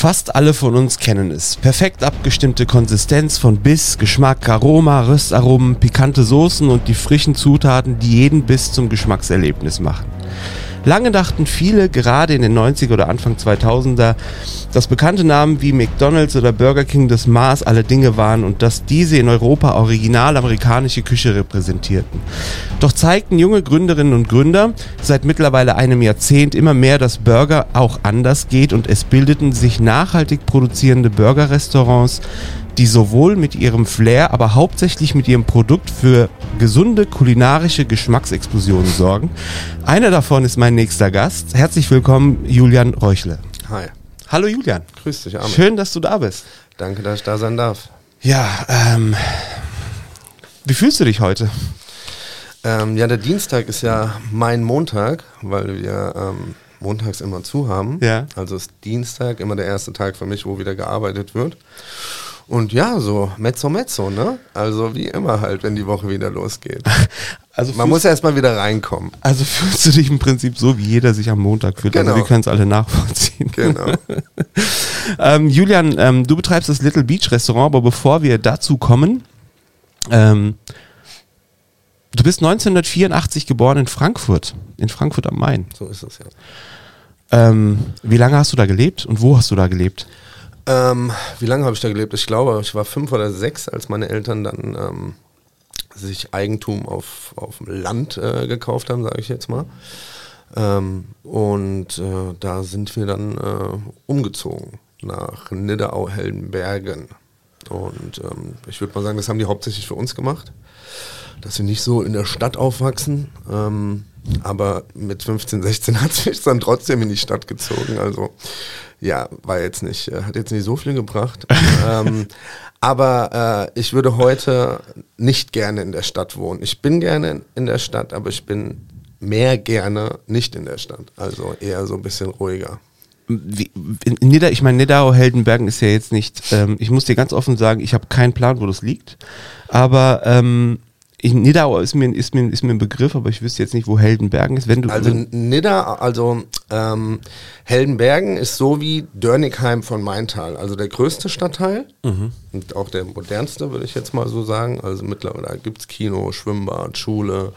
Fast alle von uns kennen es. Perfekt abgestimmte Konsistenz von Biss, Geschmack, Aroma, Röstaromen, pikante Soßen und die frischen Zutaten, die jeden Biss zum Geschmackserlebnis machen. Lange dachten viele, gerade in den 90er oder Anfang 2000er, dass bekannte Namen wie McDonald's oder Burger King das Maß aller Dinge waren und dass diese in Europa original amerikanische Küche repräsentierten. Doch zeigten junge Gründerinnen und Gründer seit mittlerweile einem Jahrzehnt immer mehr, dass Burger auch anders geht und es bildeten sich nachhaltig produzierende Burgerrestaurants, die sowohl mit ihrem Flair, aber hauptsächlich mit ihrem Produkt für gesunde kulinarische Geschmacksexplosionen sorgen. Einer davon ist mein nächster Gast. Herzlich willkommen, Julian Reuchle. Hi. Hallo Julian. Grüß dich, Armin. Schön, dass du da bist. Danke, dass ich da sein darf. Ja, ähm, wie fühlst du dich heute? Ähm, ja, der Dienstag ist ja mein Montag, weil wir ähm, montags immer zu haben. Ja. Also ist Dienstag immer der erste Tag für mich, wo wieder gearbeitet wird. Und ja, so mezzo mezzo, ne? Also wie immer halt, wenn die Woche wieder losgeht. Also Man muss erst mal wieder reinkommen. Also fühlst du dich im Prinzip so, wie jeder sich am Montag fühlt. Also Genau. wir können es alle nachvollziehen. Genau. ähm, Julian, ähm, du betreibst das Little Beach Restaurant, aber bevor wir dazu kommen, ähm, du bist 1984 geboren in Frankfurt, in Frankfurt am Main. so ist es ja. Ähm, wie lange hast du da gelebt und wo hast du da gelebt? Ähm, wie lange habe ich da gelebt? Ich glaube, ich war fünf oder sechs, als meine Eltern dann ähm, sich Eigentum auf, auf dem Land äh, gekauft haben, sage ich jetzt mal. Ähm, und äh, da sind wir dann äh, umgezogen nach Nidderau-Heldenbergen. Und ähm, ich würde mal sagen, das haben die hauptsächlich für uns gemacht, dass sie nicht so in der Stadt aufwachsen. Ähm, aber mit 15, 16 hat es dann trotzdem in die Stadt gezogen. Also ja, war jetzt nicht, äh, hat jetzt nicht so viel gebracht. ähm, aber äh, ich würde heute nicht gerne in der Stadt wohnen. Ich bin gerne in der Stadt, aber ich bin mehr gerne nicht in der Stadt. Also eher so ein bisschen ruhiger. Wie, Nieder, ich meine, Nidau-Heldenbergen ist ja jetzt nicht, ähm, ich muss dir ganz offen sagen, ich habe keinen Plan, wo das liegt. Aber ähm, ich, Nidau ist mir, ist, mir, ist mir ein Begriff, aber ich wüsste jetzt nicht, wo Heldenbergen ist. Wenn du, Also Nidda, also ähm, Heldenbergen ist so wie Dörnigheim von Maintal, also der größte Stadtteil und auch der modernste, würde ich jetzt mal so sagen. Also mittlerweile gibt es Kino, Schwimmbad, Schule,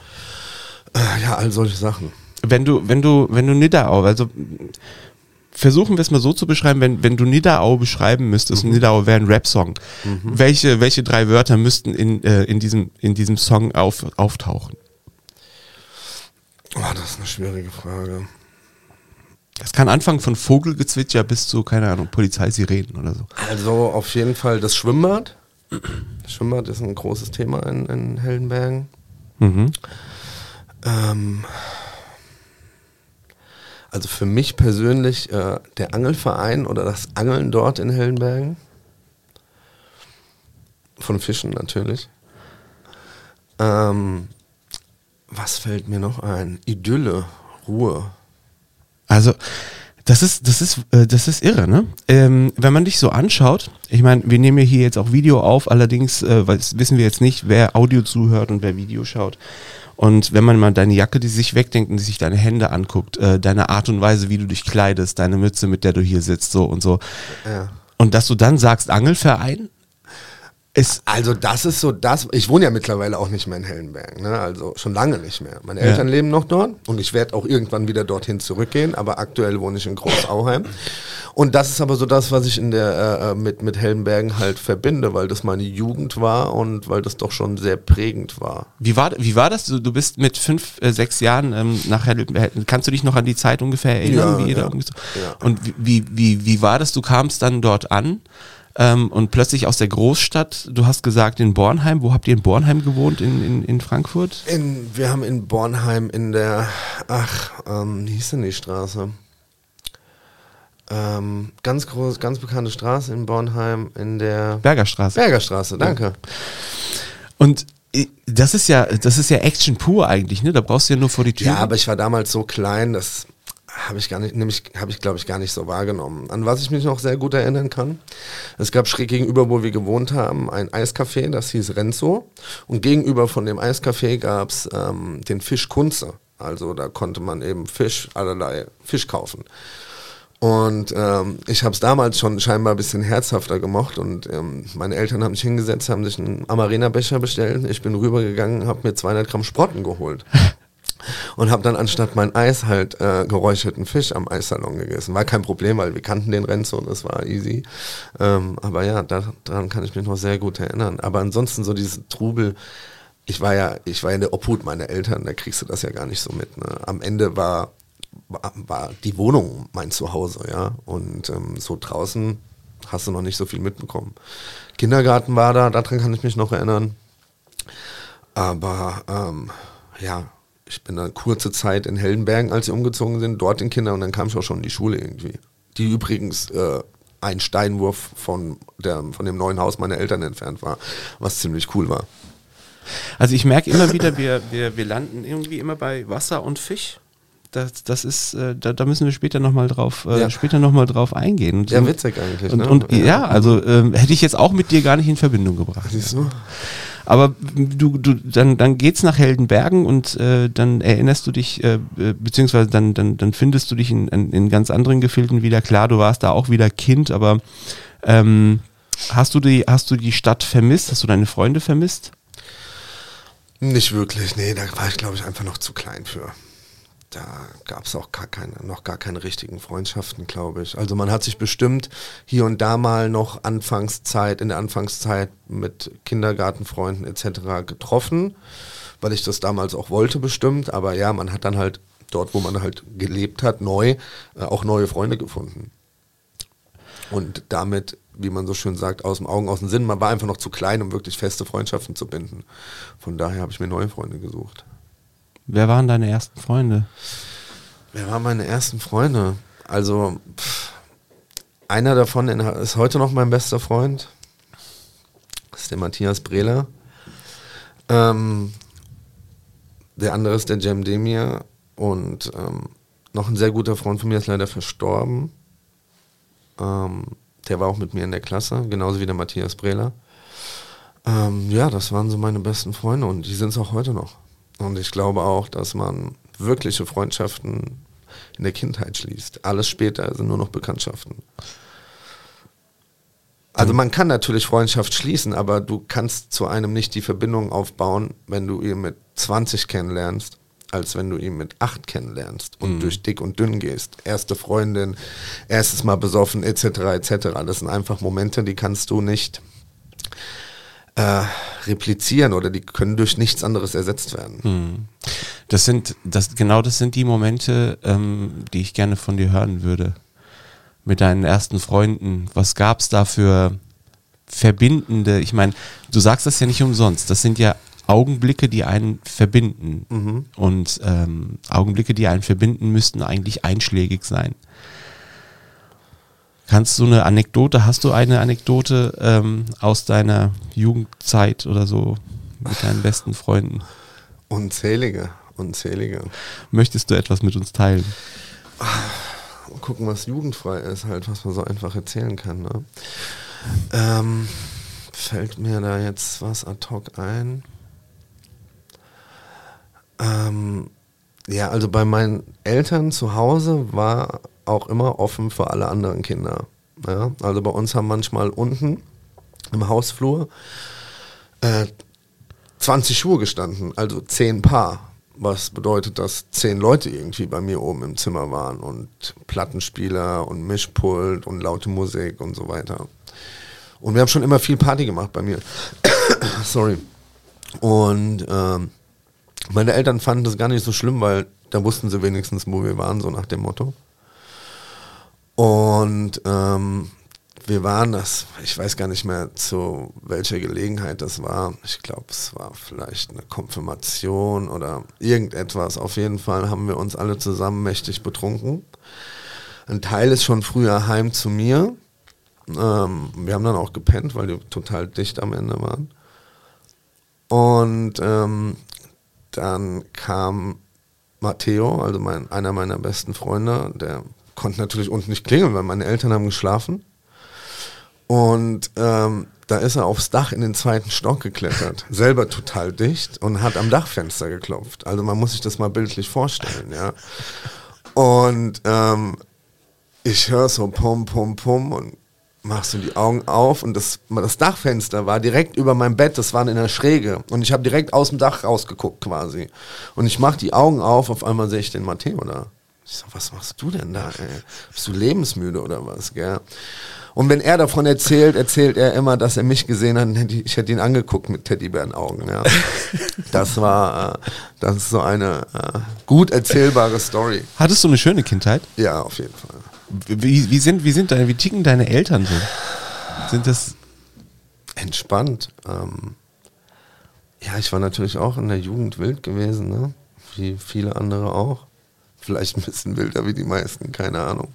äh, ja, all solche Sachen. wenn du, wenn du, wenn du Nidau, also versuchen wir es mal so zu beschreiben, wenn, wenn du Nidau beschreiben müsstest, und Nidau wäre ein Rap-Song, welche, welche drei Wörter müssten in, äh, in, diesem, in diesem Song auf, auftauchen? Oh, das ist eine schwierige Frage. Das kann anfangen von Vogelgezwitscher bis zu, keine Ahnung, Polizeisirenen oder so. Also auf jeden Fall das Schwimmbad. Das Schwimmbad ist ein großes Thema in, in Heldenbergen. Mhm. Ähm, also für mich persönlich äh, der Angelverein oder das Angeln dort in Hellenbergen. Von Fischen natürlich. Ähm, was fällt mir noch ein? Idylle, Ruhe. Also, das ist, das ist, äh, das ist irre, ne? Ähm, wenn man dich so anschaut, ich meine, wir nehmen ja hier jetzt auch Video auf, allerdings äh, wissen wir jetzt nicht, wer Audio zuhört und wer Video schaut. Und wenn man mal deine Jacke, die sich wegdenkt und sich deine Hände anguckt, äh, deine Art und Weise, wie du dich kleidest, deine Mütze, mit der du hier sitzt, so und so. Ja. Und dass du dann sagst, Angelverein, ist, Also das ist so das, ich wohne ja mittlerweile auch nicht mehr in Hellenberg, ne? also schon lange nicht mehr. Meine Ja. Eltern leben noch dort und ich werde auch irgendwann wieder dorthin zurückgehen, aber aktuell wohne ich in Großauheim. Und das ist aber so das, was ich in der, äh, mit, mit Hellenbergen halt verbinde, weil das meine Jugend war und weil das doch schon sehr prägend war. wie war, wie war das? Du, bist mit fünf, äh, sechs Jahren ähm, nachher, kannst du dich noch an die Zeit ungefähr erinnern? Ja, wie ja. Und wie, wie, wie war das? Du kamst dann dort an ähm, und plötzlich aus der Großstadt, du hast gesagt in Bornheim, wo habt ihr in Bornheim gewohnt, in, in, in Frankfurt? In, wir haben in Bornheim in der, ach, ähm, wie hieß denn die Straße? Ähm, ganz groß, ganz bekannte Straße in Bornheim in der Bergerstraße. Bergerstraße, danke. Und äh, das ist ja, das ist ja Action pur eigentlich, ne? Da brauchst du ja nur vor die Tür. Ja, aber ich war damals so klein, das habe ich gar nicht, nämlich habe ich glaube ich gar nicht so wahrgenommen. An was ich mich noch sehr gut erinnern kann, es gab schräg gegenüber, wo wir gewohnt haben, ein Eiscafé, das hieß Renzo. Und gegenüber von dem Eiscafé gab es ähm, den Fisch Kunze. Also da konnte man eben Fisch, allerlei Fisch kaufen. Und ähm, ich habe es damals schon scheinbar ein bisschen herzhafter gemocht und ähm, meine Eltern haben sich hingesetzt, haben sich einen Amarena-Becher bestellt. Ich bin rübergegangen, habe mir 200 Gramm Sprotten geholt. und habe dann anstatt mein Eis halt äh, geräucherten Fisch am Eissalon gegessen. War kein Problem, weil wir kannten den Renzo und es war easy. Ähm, aber ja, da, daran kann ich mich noch sehr gut erinnern. Aber ansonsten so dieses Trubel, ich war ja, ich war ja in der Obhut meiner Eltern, da kriegst du das ja gar nicht so mit. Ne? Am Ende war war, war die Wohnung mein Zuhause, ja. Und ähm, so draußen hast du noch nicht so viel mitbekommen. Kindergarten war da, daran kann ich mich noch erinnern. Aber ähm, ja, ich bin dann kurze Zeit in Heldenbergen, als sie umgezogen sind, dort in Kinder und dann kam ich auch schon in die Schule irgendwie. Die übrigens äh, ein Steinwurf von, der, von dem neuen Haus meiner Eltern entfernt war, was ziemlich cool war. Also ich merke immer wieder, wir, wir, wir landen irgendwie immer bei Wasser und Fisch das, das ist, äh, da, da, müssen wir später nochmal drauf, äh, ja. später noch mal drauf eingehen. Und, ja, witzig eigentlich. Und, ne? und ja. ja, also äh, hätte ich jetzt auch mit dir gar nicht in Verbindung gebracht. Siehst du? Aber du, du, dann, dann geht's nach Heldenbergen und äh, dann erinnerst du dich, äh, äh, beziehungsweise dann, dann, dann findest du dich in, in, in ganz anderen Gefilden wieder. Klar, du warst da auch wieder Kind, aber ähm, hast du die, hast du die Stadt vermisst? Hast du deine Freunde vermisst? Nicht wirklich, nee, da war ich glaube ich einfach noch zu klein für da gab es auch gar keine, noch gar keine richtigen Freundschaften, glaube ich. Also man hat sich bestimmt hier und da mal noch Anfangszeit, in der Anfangszeit mit Kindergartenfreunden etc. getroffen, weil ich das damals auch wollte bestimmt. Aber ja, man hat dann halt dort, wo man halt gelebt hat, neu, äh, auch neue Freunde gefunden. Und damit, wie man so schön sagt, aus dem Augen, aus dem Sinn, man war einfach noch zu klein, um wirklich feste Freundschaften zu binden. Von daher habe ich mir neue Freunde gesucht. Wer waren deine ersten Freunde? Wer waren meine ersten Freunde? Also, pff, einer davon ist heute noch mein bester Freund. Das ist der Matthias Brehler. Ähm, der andere ist der Jem Demir. Und ähm, noch ein sehr guter Freund von mir ist leider verstorben. Ähm, der war auch mit mir in der Klasse, genauso wie der Matthias Brehler. Ähm, ja, das waren so meine besten Freunde und die sind es auch heute noch. Und ich glaube auch, dass man wirkliche Freundschaften in der Kindheit schließt. Alles später sind nur noch Bekanntschaften. Also man kann natürlich Freundschaft schließen, aber du kannst zu einem nicht die Verbindung aufbauen, wenn du ihn mit 20 kennenlernst, als wenn du ihn mit 8 kennenlernst und mhm. durch dick und dünn gehst. Erste Freundin, erstes Mal besoffen, etc., etc. Das sind einfach Momente, die kannst du nicht äh, replizieren oder die können durch nichts anderes ersetzt werden. Hm. Das sind, das, genau das sind die Momente, ähm, die ich gerne von dir hören würde. Mit deinen ersten Freunden. Was gab es da für verbindende, ich meine, du sagst das ja nicht umsonst, das sind ja Augenblicke, die einen verbinden. Mhm. Und ähm, Augenblicke, die einen verbinden, müssten eigentlich einschlägig sein. Kannst du eine Anekdote, hast du eine Anekdote ähm, aus deiner Jugendzeit oder so mit deinen besten Freunden? Unzählige, unzählige. Möchtest du etwas mit uns teilen? Gucken, was jugendfrei ist, halt, was man so einfach erzählen kann. Ne? Ähm, fällt mir da jetzt was ad hoc ein? Ähm, ja, also bei meinen Eltern zu Hause war auch immer offen für alle anderen Kinder. Ja, also bei uns haben manchmal unten im Hausflur äh, 20 Schuhe gestanden, also 10 Paar. Was bedeutet, dass 10 Leute irgendwie bei mir oben im Zimmer waren und Plattenspieler und Mischpult und laute Musik und so weiter. Und wir haben schon immer viel Party gemacht bei mir. Sorry. Und ähm, meine Eltern fanden das gar nicht so schlimm, weil da wussten sie wenigstens, wo wir waren, so nach dem Motto. Und ähm, wir waren das, ich weiß gar nicht mehr zu welcher Gelegenheit das war. Ich glaube, es war vielleicht eine Konfirmation oder irgendetwas. Auf jeden Fall haben wir uns alle zusammen mächtig betrunken. Ein Teil ist schon früher heim zu mir. Ähm, wir haben dann auch gepennt, weil die total dicht am Ende waren. Und ähm, dann kam Matteo, also mein, einer meiner besten Freunde, der konnte natürlich unten nicht klingeln, weil meine Eltern haben geschlafen. Und ähm, da ist er aufs Dach in den zweiten Stock geklettert, selber total dicht und hat am Dachfenster geklopft. Also man muss sich das mal bildlich vorstellen, ja. Und ähm, ich höre so pum, pum, pum und machst du die Augen auf und das, das Dachfenster war direkt über meinem Bett, das war in der Schräge und ich habe direkt aus dem Dach rausgeguckt quasi. Und ich mache die Augen auf, auf einmal sehe ich den Matteo da. Ich so, was machst du denn da, ey? Bist du lebensmüde oder was, gell? Und wenn er davon erzählt, erzählt er immer, dass er mich gesehen hat. Ich hätte ihn angeguckt mit Teddybärenaugen. Ja. Das war, äh, das ist so eine äh, gut erzählbare Story. Hattest du eine schöne Kindheit? Ja, auf jeden Fall. Wie, wie sind, wie sind deine, wie ticken deine Eltern so? Sind das entspannt? Ähm, ja, ich war natürlich auch in der Jugend wild gewesen, ne? Wie viele andere auch. Vielleicht ein bisschen wilder wie die meisten, keine Ahnung.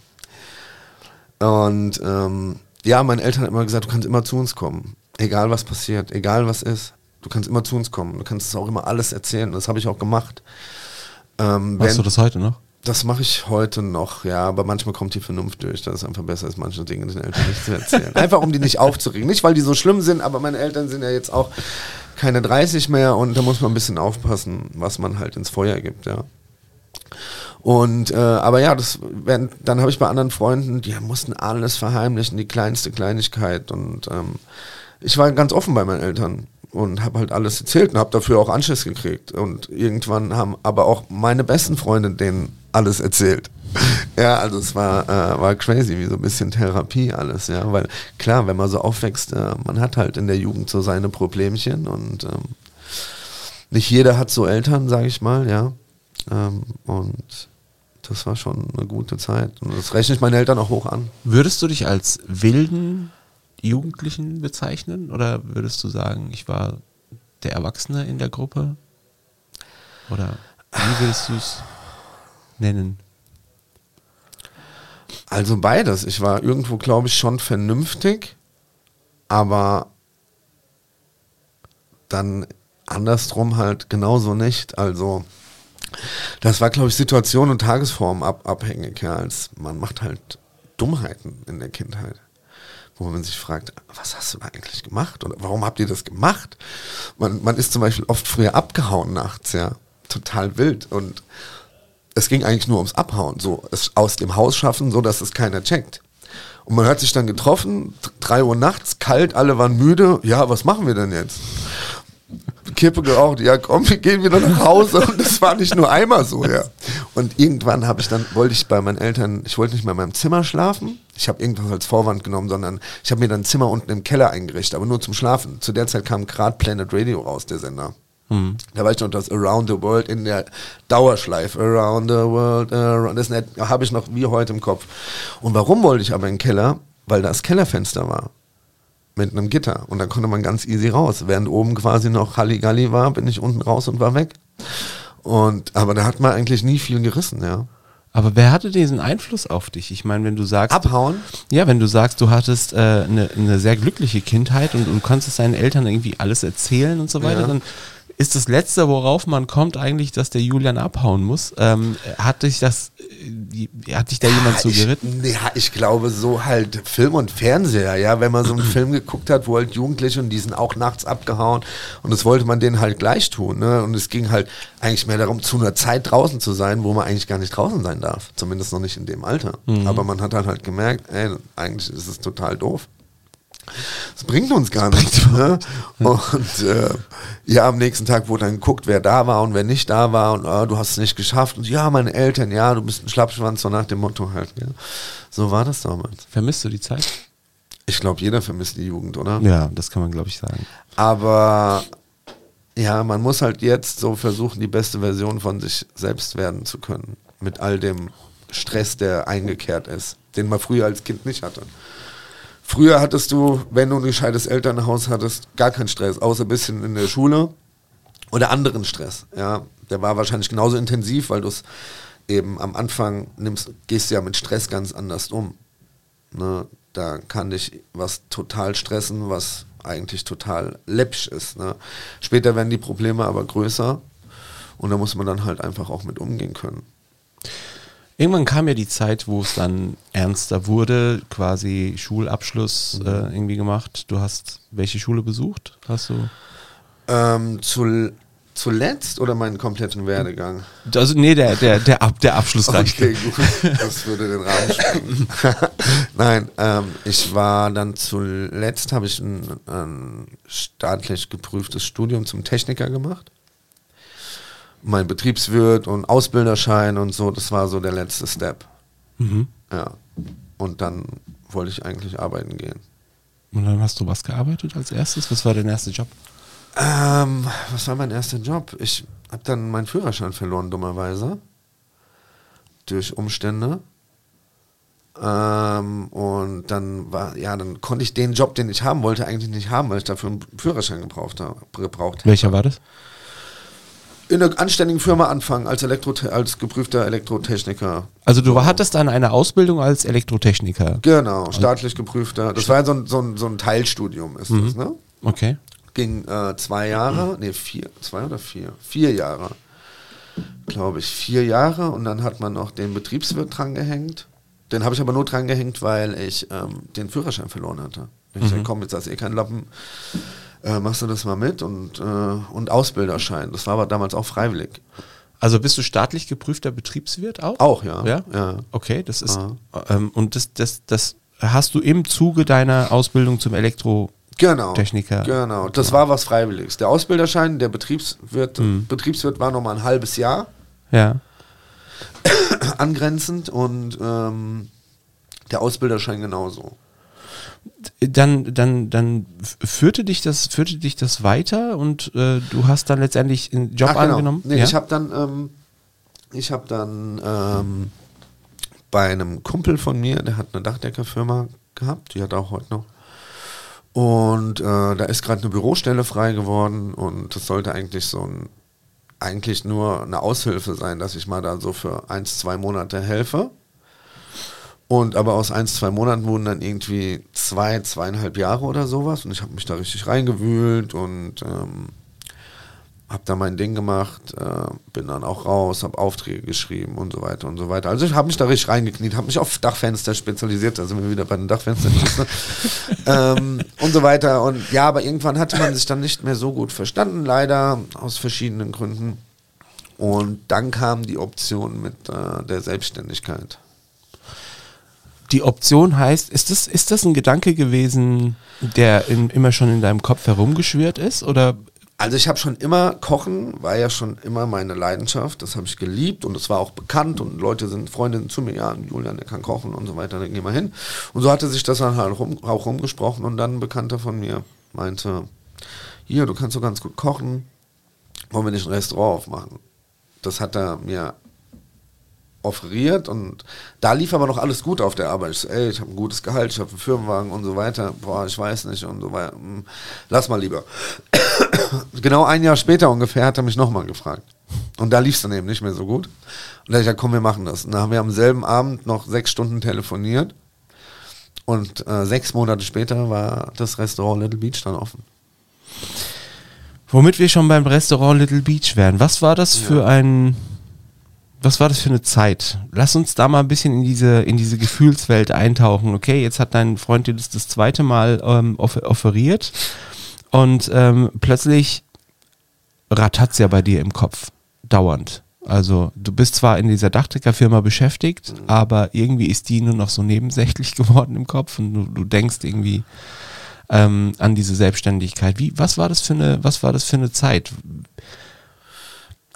Und ähm, ja, meine Eltern haben immer gesagt, du kannst immer zu uns kommen. Egal was passiert, egal was ist. Du kannst immer zu uns kommen. Du kannst es auch immer alles erzählen. Das habe ich auch gemacht. Ähm, Machst wenn, du das heute noch? Das mache ich heute noch, ja, aber manchmal kommt die Vernunft durch, dass es einfach besser ist, manche Dinge den Eltern nicht zu erzählen. Einfach um die nicht aufzuregen. Nicht, weil die so schlimm sind, aber meine Eltern sind ja jetzt auch keine 30 mehr und da muss man ein bisschen aufpassen, was man halt ins Feuer gibt, ja. Und äh, aber ja, das werden, dann habe ich bei anderen Freunden, die mussten alles verheimlichen, die kleinste Kleinigkeit. Und ähm, ich war ganz offen bei meinen Eltern und habe halt alles erzählt und habe dafür auch Anschluss gekriegt. Und irgendwann haben aber auch meine besten Freunde denen alles erzählt. ja, also es war, äh, war crazy, wie so ein bisschen Therapie alles, ja. Weil klar, wenn man so aufwächst, äh, man hat halt in der Jugend so seine Problemchen und ähm, nicht jeder hat so Eltern, sage ich mal, ja. Ähm, und das war schon eine gute Zeit. Und das rechne ich meinen Eltern auch hoch an. Würdest du dich als wilden Jugendlichen bezeichnen? Oder würdest du sagen, ich war der Erwachsene in der Gruppe? Oder wie würdest du es nennen? Also beides. Ich war irgendwo, glaube ich, schon vernünftig, aber dann andersrum halt genauso nicht. Also das war, glaube ich, Situation und Tagesform ab, abhängig. Ja, als man macht halt Dummheiten in der Kindheit, wo man sich fragt, was hast du da eigentlich gemacht und warum habt ihr das gemacht? Man, man ist zum Beispiel oft früher abgehauen nachts, ja, total wild und es ging eigentlich nur ums Abhauen, so es aus dem Haus schaffen, so dass es keiner checkt. Und man hat sich dann getroffen, drei Uhr nachts, kalt, alle waren müde. Ja, was machen wir denn jetzt? Kippe geraucht, ja komm, wir gehen wieder nach Hause. Und das war nicht nur einmal so, ja. Und irgendwann habe ich dann, wollte ich bei meinen Eltern, ich wollte nicht mehr in meinem Zimmer schlafen. Ich habe irgendwas als Vorwand genommen, sondern ich habe mir dann ein Zimmer unten im Keller eingerichtet, aber nur zum Schlafen. Zu der Zeit kam gerade Planet Radio raus, der Sender. Mhm. Da war ich noch das Around the World in der Dauerschleife. Around the World, around, das habe ich noch wie heute im Kopf. Und warum wollte ich aber in den Keller? Weil da das Kellerfenster war mit einem Gitter und dann konnte man ganz easy raus. Während oben quasi noch Halligalli war, bin ich unten raus und war weg. Und aber da hat man eigentlich nie viel gerissen, ja. Aber wer hatte diesen Einfluss auf dich? Ich meine, wenn du sagst. Abhauen? Ja, wenn du sagst, du hattest eine äh, ne, ne sehr glückliche Kindheit und, und konntest deinen Eltern irgendwie alles erzählen und so weiter, ja. dann ist das Letzte, worauf man kommt, eigentlich, dass der Julian abhauen muss. Ähm, hat dich das, äh, hat dich da jemand ja, zugeritten? Ich, ja, ich glaube so halt Film und Fernseher, ja, wenn man so einen Film geguckt hat, wo halt Jugendliche und die sind auch nachts abgehauen und das wollte man denen halt gleich tun, ne? Und es ging halt eigentlich mehr darum, zu einer Zeit draußen zu sein, wo man eigentlich gar nicht draußen sein darf. Zumindest noch nicht in dem Alter. Mhm. Aber man hat dann halt gemerkt, ey, eigentlich ist es total doof. Das bringt uns gar nichts. Ne? Und äh, ja, am nächsten Tag wurde dann geguckt, wer da war und wer nicht da war und oh, du hast es nicht geschafft. Und ja, meine Eltern, ja, du bist ein Schlappschwanz, so nach dem Motto halt. Ja. So war das damals. Vermisst du die Zeit? Ich glaube, jeder vermisst die Jugend, oder? Ja, das kann man, glaube ich, sagen. Aber ja, man muss halt jetzt so versuchen, die beste Version von sich selbst werden zu können. Mit all dem Stress, der eingekehrt ist, den man früher als Kind nicht hatte. Früher hattest du, wenn du ein gescheites Elternhaus hattest, gar keinen Stress, außer ein bisschen in der Schule oder anderen Stress. Ja, der war wahrscheinlich genauso intensiv, weil du es eben am Anfang nimmst, gehst ja mit Stress ganz anders um. Ne? Da kann dich was total stressen, was eigentlich total läppsch ist. Ne? Später werden die Probleme aber größer und da muss man dann halt einfach auch mit umgehen können. Irgendwann kam ja die Zeit, wo es dann ernster wurde, quasi Schulabschluss mhm. äh, irgendwie gemacht. Du hast welche Schule besucht? Hast du? Ähm, zu, Zuletzt oder meinen kompletten Werdegang? Also, nee, der, der, der, Ab, der Abschluss reicht. Okay, gut. Das würde den Rahmen sprengen. Nein, ähm, ich war dann zuletzt, habe ich ein, ein staatlich geprüftes Studium zum Techniker gemacht. Mein Betriebswirt und Ausbilderschein und so, das war so der letzte Step. Mhm. Ja. Und dann wollte ich eigentlich arbeiten gehen. Und dann hast du was gearbeitet als erstes? Was war dein erster Job? Ähm, was war mein erster Job? Ich habe dann meinen Führerschein verloren, dummerweise. Durch Umstände. Ähm, und dann war, ja, dann konnte ich den Job, den ich haben wollte, eigentlich nicht haben, weil ich dafür einen Führerschein gebraucht habe. Gebraucht Welcher war das? In einer anständigen Firma anfangen, als, Elektro als geprüfter Elektrotechniker. Also du hattest dann eine Ausbildung als Elektrotechniker. Genau, staatlich geprüfter. Das war ja so ein, so ein, so ein Teilstudium, ist das, ne? Okay. ging äh, zwei Jahre, nee, vier, zwei oder vier? Vier Jahre, glaube ich, vier Jahre und dann hat man noch den Betriebswirt dran gehängt. Den habe ich aber nur dran gehängt, weil ich ähm, den Führerschein verloren hatte. Ich mhm. komm, jetzt hast du eh keinen Lappen, äh, machst du das mal mit und, äh, und Ausbilderschein. Das war aber damals auch freiwillig. Also bist du staatlich geprüfter Betriebswirt auch? Auch, ja. Ja? ja. Okay, das ist, ähm, und das, das, das hast du im Zuge deiner Ausbildung zum Elektro Genau. Techniker. Genau, das war was Freiwilliges. Der Ausbilderschein, der Betriebswirt, Mhm. Betriebswirt war nochmal ein halbes Jahr Ja. angrenzend und ähm, der Ausbilderschein genauso. Dann, dann, dann führte dich das, führte dich das weiter und äh, du hast dann letztendlich einen Job Ach, genau. angenommen? Nee, ja? Ich habe dann, ähm, ich habe dann ähm, bei einem Kumpel von mir, der hat eine Dachdeckerfirma gehabt, die hat auch heute noch. Und äh, da ist gerade eine Bürostelle frei geworden und das sollte eigentlich so ein, eigentlich nur eine Aushilfe sein, dass ich mal da so für eins, zwei Monate helfe. Und aber aus eins, zwei Monaten wurden dann irgendwie zwei, zweieinhalb Jahre oder sowas und ich habe mich da richtig reingewühlt und ähm, habe da mein Ding gemacht, äh, bin dann auch raus, habe Aufträge geschrieben und so weiter und so weiter. Also ich habe mich da richtig reingekniet, habe mich auf Dachfenster spezialisiert, da sind wir wieder bei den Dachfenstern. ähm, und so weiter. Und ja, aber irgendwann hatte man sich dann nicht mehr so gut verstanden, leider, aus verschiedenen Gründen. Und dann kam die Option mit äh, der Selbstständigkeit. Die Option heißt, ist das, ist das ein Gedanke gewesen, der in, immer schon in deinem Kopf herumgeschwirrt ist? Oder Also ich habe schon immer Kochen, war ja schon immer meine Leidenschaft. Das habe ich geliebt und es war auch bekannt und Leute sind, Freunde sind zu mir, ja, Julian, der kann kochen und so weiter, dann geh mal hin. Und so hatte sich das dann halt rum, auch rumgesprochen und dann ein Bekannter von mir meinte, hier, du kannst so ganz gut kochen, wollen wir nicht ein Restaurant aufmachen? Das hat er mir offeriert und da lief aber noch alles gut auf der Arbeit. Ich so, ey, ich habe ein gutes Gehalt, ich habe einen Firmenwagen und so weiter. Boah, ich weiß nicht und so weiter. Hm, Lass mal lieber. genau ein Jahr später ungefähr hat er mich nochmal gefragt. Und da lief es dann eben nicht mehr so gut. Und da habe ich gesagt, komm, wir machen das. Und dann haben wir am selben Abend noch sechs Stunden telefoniert. Und äh, sechs Monate später war das Restaurant Little Beach dann offen. womit wir schon beim Restaurant Little Beach wären, was war das für ein, was war das für eine Zeit? Lass uns da mal ein bisschen in diese, in diese Gefühlswelt eintauchen. Okay, jetzt hat dein Freund dir das das zweite Mal ähm, offer offeriert und ähm, plötzlich rattert's ja bei dir im Kopf, dauernd. Also du bist zwar in dieser Dachdeckerfirma beschäftigt, aber irgendwie ist die nur noch so nebensächlich geworden im Kopf und du, du denkst irgendwie ähm, an diese Selbstständigkeit. Wie, was war das für eine, was war das für eine Zeit?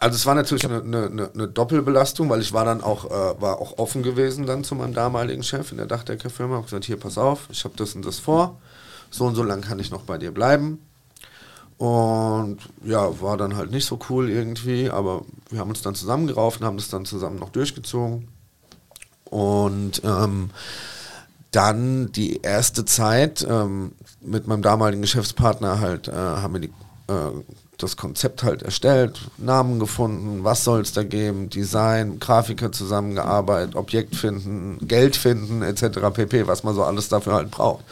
Also es war natürlich eine, eine, eine- Doppelbelastung, weil ich war dann auch, äh, war auch offen gewesen dann zu meinem damaligen Chef in der Dachdeckerfirma. Habe gesagt, hier, pass auf, ich habe das und das vor. So und so lang kann ich noch bei dir bleiben. Und ja, war dann halt nicht so cool irgendwie, aber wir haben uns dann zusammengerauft und haben das dann zusammen noch durchgezogen. Und ähm, dann die erste Zeit ähm, mit meinem damaligen Geschäftspartner halt äh, haben wir die, äh, das Konzept halt erstellt, Namen gefunden, was soll es da geben, Design, Grafiker zusammengearbeitet, Objekt finden, Geld finden etc. pp, was man so alles dafür halt braucht.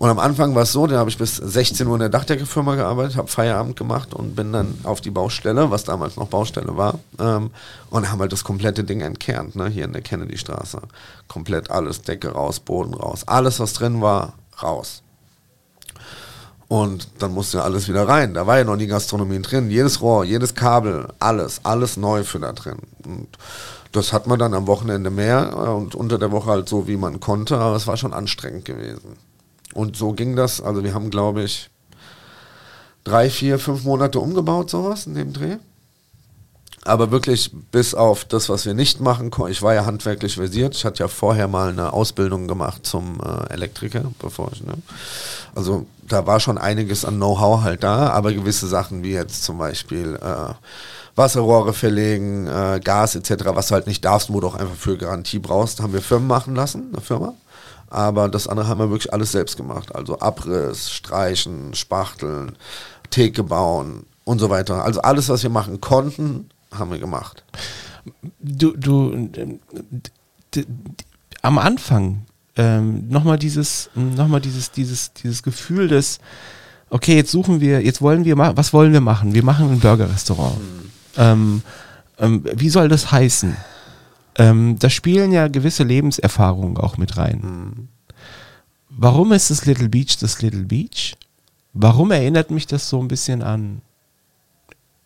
Und am Anfang war es so, da habe ich bis 16 Uhr in der Dachdeckerfirma gearbeitet, habe Feierabend gemacht und bin dann auf die Baustelle, was damals noch Baustelle war, ähm, und haben halt das komplette Ding entkernt, ne, hier in der Kennedy-Straße. Komplett alles, Decke raus, Boden raus, alles was drin war, raus. Und dann musste ja alles wieder rein. Da war ja noch nie Gastronomie drin. Jedes Rohr, jedes Kabel, alles, alles neu für da drin. Und das hat man dann am Wochenende mehr und unter der Woche halt so, wie man konnte. Aber es war schon anstrengend gewesen. Und so ging das. Also wir haben, glaube ich, drei, vier, fünf Monate umgebaut, sowas in dem Dreh. Aber wirklich bis auf das, was wir nicht machen konnten. Ich war ja handwerklich versiert. Ich hatte ja vorher mal eine Ausbildung gemacht zum äh, Elektriker, bevor ich, ne? Also da war schon einiges an Know-how halt da, aber gewisse Sachen wie jetzt zum Beispiel äh, Wasserrohre verlegen, äh, Gas etc., was du halt nicht darfst, wo du auch einfach für Garantie brauchst, haben wir Firmen machen lassen, eine Firma. Aber das andere haben wir wirklich alles selbst gemacht. Also Abriss, Streichen, Spachteln, Theke bauen und so weiter. Also alles, was wir machen konnten, haben wir gemacht. Du, du, am Anfang ähm, nochmal dieses, noch dieses, dieses, dieses Gefühl des, okay, jetzt suchen wir, jetzt wollen wir machen, was wollen wir machen? Wir machen ein Burgerrestaurant. Mhm. Ähm, ähm, wie soll das heißen? Ähm, da spielen ja gewisse Lebenserfahrungen auch mit rein. Mhm. Warum ist das Little Beach das Little Beach? Warum erinnert mich das so ein bisschen an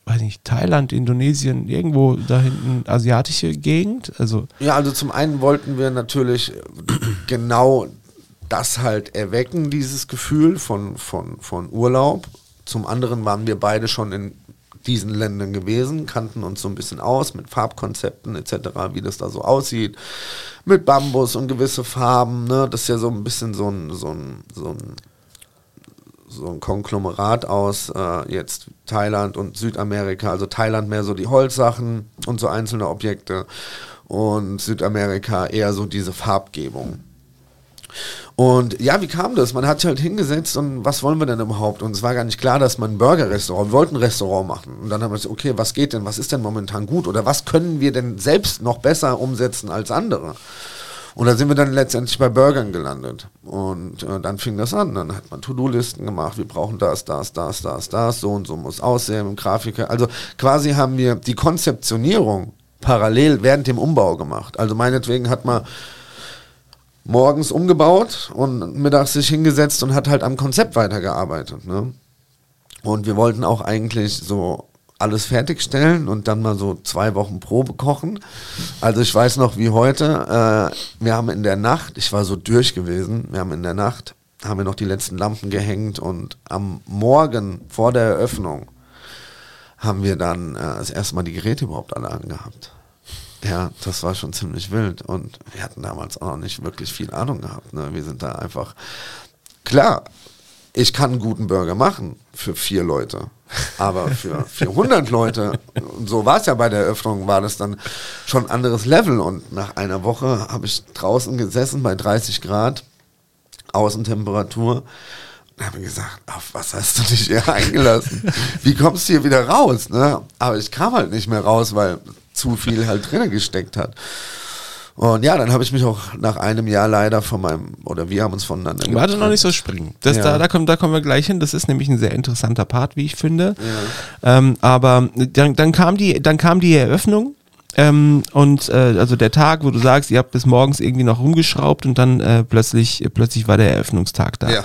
weiß nicht, Thailand, Indonesien, irgendwo da hinten asiatische Gegend? Also ja, also zum einen wollten wir natürlich genau das halt erwecken, dieses Gefühl von, von, von Urlaub. Zum anderen waren wir beide schon in diesen Ländern gewesen, kannten uns so ein bisschen aus mit Farbkonzepten etc., wie das da so aussieht, mit Bambus und gewisse Farben. Ne? Das ist ja so ein bisschen so ein, so ein, so ein so ein Konglomerat aus äh, jetzt Thailand und Südamerika. Also Thailand mehr so die Holzsachen und so einzelne Objekte und Südamerika eher so diese Farbgebung. Und ja, wie kam das? Man hat sich halt hingesetzt und was wollen wir denn überhaupt? Und es war gar nicht klar, dass man ein Burger-Restaurant, wollten ein Restaurant machen. Und dann haben wir gesagt, okay, was geht denn, was ist denn momentan gut? Oder was können wir denn selbst noch besser umsetzen als andere? Und da sind wir dann letztendlich bei Burgern gelandet. Und äh, dann fing das an. Dann hat man To-Do-Listen gemacht. Wir brauchen das, das, das, das, das. So und so muss aussehen im Grafiker. Also quasi haben wir die Konzeptionierung parallel während dem Umbau gemacht. Also meinetwegen hat man morgens umgebaut und mittags sich hingesetzt und hat halt am Konzept weitergearbeitet. Ne? Und wir wollten auch eigentlich so alles fertigstellen und dann mal so zwei Wochen Probe kochen. Also ich weiß noch wie heute, äh, wir haben in der Nacht, ich war so durch gewesen, wir haben in der Nacht, haben wir noch die letzten Lampen gehängt und am Morgen vor der Eröffnung haben wir dann äh, das erste Mal die Geräte überhaupt alle angehabt. Ja, das war schon ziemlich wild und wir hatten damals auch noch nicht wirklich viel Ahnung gehabt. Ne? Wir sind da einfach, klar, ich kann einen guten Burger machen für vier Leute. Aber für 400 Leute, und so war es ja bei der Eröffnung, war das dann schon ein anderes Level. Und nach einer Woche habe ich draußen gesessen bei 30 Grad, Außentemperatur. Und habe gesagt, auf was hast du dich hier eingelassen? Wie kommst du hier wieder raus? Ne? Aber ich kam halt nicht mehr raus, weil zu viel halt drinnen gesteckt hat. Und ja, dann habe ich mich auch nach einem Jahr leider von meinem, oder wir haben uns voneinander Warte noch nicht so springen. Das, ja. da, da, kommen, da kommen wir gleich hin. Das ist nämlich ein sehr interessanter Part, wie ich finde. Ja. Ähm, aber dann, dann, kam die, dann kam die Eröffnung. Ähm, und äh, also der Tag, wo du sagst, ihr habt bis morgens irgendwie noch rumgeschraubt und dann äh, plötzlich, plötzlich war der Eröffnungstag da. Ja.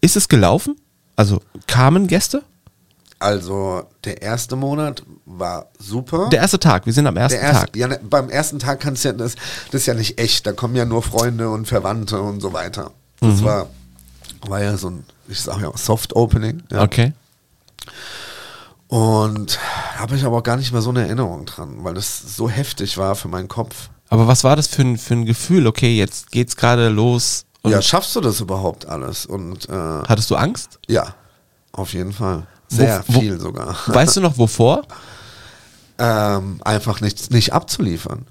Ist es gelaufen? Also kamen Gäste? Also der erste Monat war super. Der erste Tag, wir sind am ersten erste, Tag. Ja, ne, beim ersten Tag kannst ja das, das ist ja nicht echt. Da kommen ja nur Freunde und Verwandte und so weiter. Das mhm. war, war ja so ein, ich sag ja, Soft Opening. Ja. Okay. Und habe ich aber auch gar nicht mehr so eine Erinnerung dran, weil das so heftig war für meinen Kopf. Aber was war das für ein, für ein Gefühl? Okay, jetzt geht's gerade los. ja, schaffst du das überhaupt alles? Und äh, hattest du Angst? Ja, auf jeden Fall. Sehr wo, viel sogar. Weißt du noch wovor? ähm, einfach nicht, nicht abzuliefern.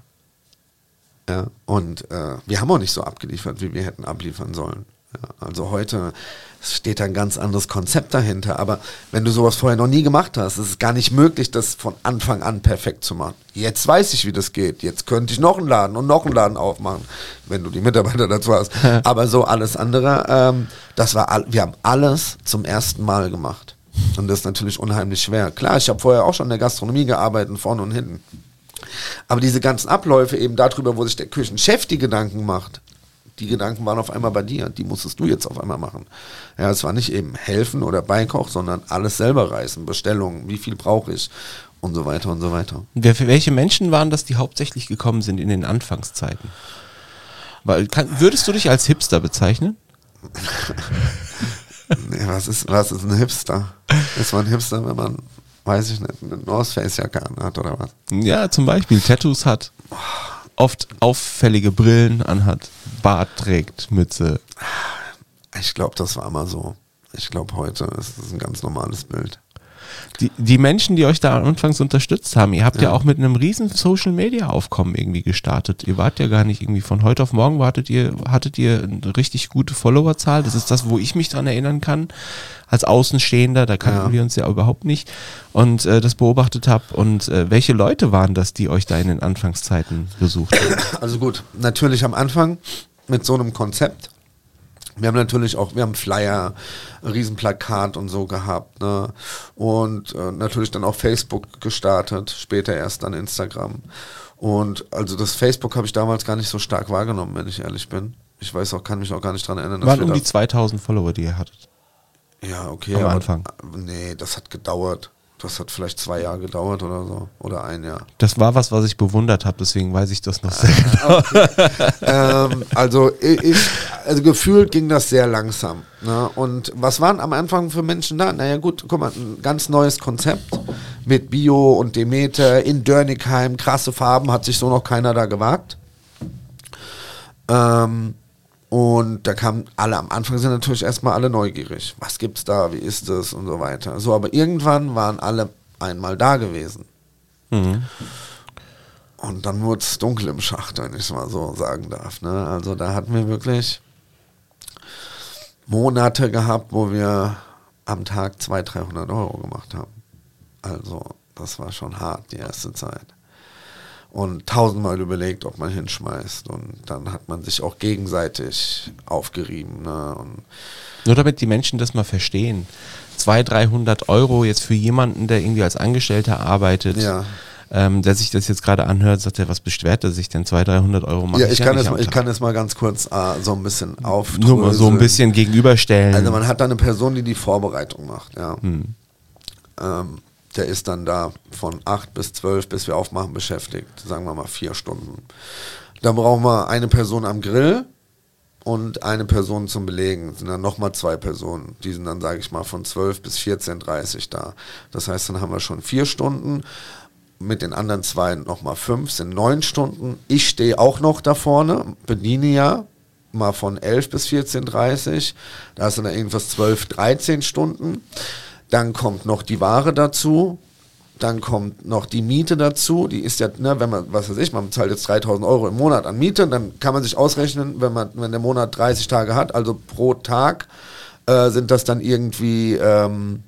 Ja, und äh, wir haben auch nicht so abgeliefert, wie wir hätten abliefern sollen. Ja, also heute steht ein ganz anderes Konzept dahinter. Aber wenn du sowas vorher noch nie gemacht hast, ist es gar nicht möglich, das von Anfang an perfekt zu machen. Jetzt weiß ich, wie das geht. Jetzt könnte ich noch einen Laden und noch einen Laden aufmachen, wenn du die Mitarbeiter dazu hast. Aber so alles andere, ähm, das war, wir haben alles zum ersten Mal gemacht. Und das ist natürlich unheimlich schwer. Klar, ich habe vorher auch schon in der Gastronomie gearbeitet, vorne und hinten. Aber diese ganzen Abläufe eben darüber, wo sich der Küchenchef die Gedanken macht, Die Gedanken waren auf einmal bei dir, die musstest du jetzt auf einmal machen. Ja, es war nicht eben helfen oder Beikoch, sondern alles selber reißen, Bestellungen, wie viel brauche ich und so weiter und so weiter. Wer, welche Menschen waren das, die hauptsächlich gekommen sind in den Anfangszeiten? Weil, kann, würdest du dich als Hipster bezeichnen? nee, was ist, was ist ein Hipster? Ist man ein Hipster, wenn man, weiß ich nicht, eine North Face Jacke anhat oder was? Ja, zum Beispiel Tattoos hat, oft auffällige Brillen anhat, Bart trägt, Mütze. Ich glaube, das war mal so. Ich glaube, heute ist es ein ganz normales Bild. Die, die Menschen, die euch da anfangs unterstützt haben, ihr habt ja. ja auch mit einem riesen Social Media Aufkommen irgendwie gestartet. Ihr wart ja gar nicht irgendwie von heute auf morgen wartet ihr, hattet ihr eine richtig gute Followerzahl. Das ist das, wo ich mich dran erinnern kann. Als Außenstehender, da kannten ja. wir uns ja überhaupt nicht und äh, das beobachtet habe. Und äh, welche Leute waren das, die euch da in den Anfangszeiten besucht haben? Also gut, natürlich am Anfang mit so einem Konzept wir haben natürlich auch, wir haben Flyer, Riesenplakat und so gehabt. Ne? Und äh, natürlich dann auch Facebook gestartet, später erst dann Instagram. Und also das Facebook habe ich damals gar nicht so stark wahrgenommen, wenn ich ehrlich bin. Ich weiß auch, kann mich auch gar nicht daran erinnern. Waren um die 2000 Follower, die ihr hattet. Ja, okay. Am Anfang. Nee, das hat gedauert. Das hat vielleicht zwei Jahre gedauert oder so. Oder ein Jahr. Das war was, was ich bewundert habe, deswegen weiß ich das noch sehr genau. Okay. ähm, also, ich, also gefühlt ging das sehr langsam. Ne? Und was waren am Anfang für Menschen da? Naja gut, guck mal, ein ganz neues Konzept mit Bio und Demeter in Dörnigheim, krasse Farben, hat sich so noch keiner da gewagt. Ähm, und da kamen alle am Anfang sind natürlich erstmal alle neugierig. Was gibt's da? Wie ist es? Und so weiter. So, aber irgendwann waren alle einmal da gewesen. Mhm. Und dann wurde es dunkel im Schacht, wenn ich es mal so sagen darf. Ne? Also da hatten wir wirklich Monate gehabt, wo wir am Tag 200, 300 Euro gemacht haben. Also das war schon hart, die erste Zeit und tausendmal überlegt, ob man hinschmeißt. Und dann hat man sich auch gegenseitig aufgerieben. Ne? Nur damit die Menschen das mal verstehen. 200, 300 Euro jetzt für jemanden, der irgendwie als Angestellter arbeitet. Ja. Ähm, der sich das jetzt gerade anhört, sagt er, was beschwert er sich denn? 200, 300 Euro machen? Ja, ich, kann, es mal, ich kann es mal ganz kurz äh, so ein bisschen auf. Nur mal so ein bisschen gegenüberstellen. Also man hat da eine Person, die die Vorbereitung macht, ja. Hm. Ähm, der ist dann da von 8 bis 12, bis wir aufmachen, beschäftigt. Sagen wir mal vier Stunden. Dann brauchen wir eine Person am Grill und eine Person zum Belegen. Sind dann nochmal zwei Personen. Die sind dann, sage ich mal, von 12 bis 14.30 da. Das heißt, dann haben wir schon vier Stunden. Mit den anderen zwei nochmal fünf, sind neun Stunden. Ich stehe auch noch da vorne, bediene ja, mal von 11 bis 14.30 Da sind dann irgendwas 12, 13 Stunden. Dann kommt noch die Ware dazu. Dann kommt noch die Miete dazu. Die ist ja, ne, wenn man, was weiß ich, man zahlt jetzt 3000 Euro im Monat an Miete, dann kann man sich ausrechnen, wenn man, wenn der Monat 30 Tage hat, also pro Tag äh, sind das dann irgendwie, ähm,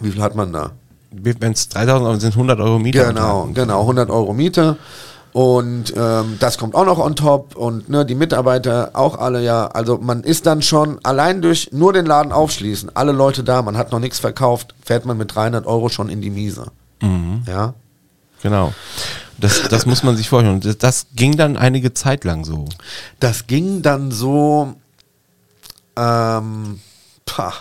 wie viel hat man da? Wenn es 3000 Euro sind, 100 Euro Miete. Genau, genau, 100 Euro Miete. Und ähm, das kommt auch noch on top und ne, die Mitarbeiter auch alle ja. Also man ist dann schon allein durch nur den Laden aufschließen, alle Leute da, man hat noch nichts verkauft, fährt man mit 300 Euro schon in die Miese. Mhm. Ja. Genau. Das, das muss man sich vorstellen. Das, das ging dann einige Zeit lang so. Das ging dann so. Ähm, pah.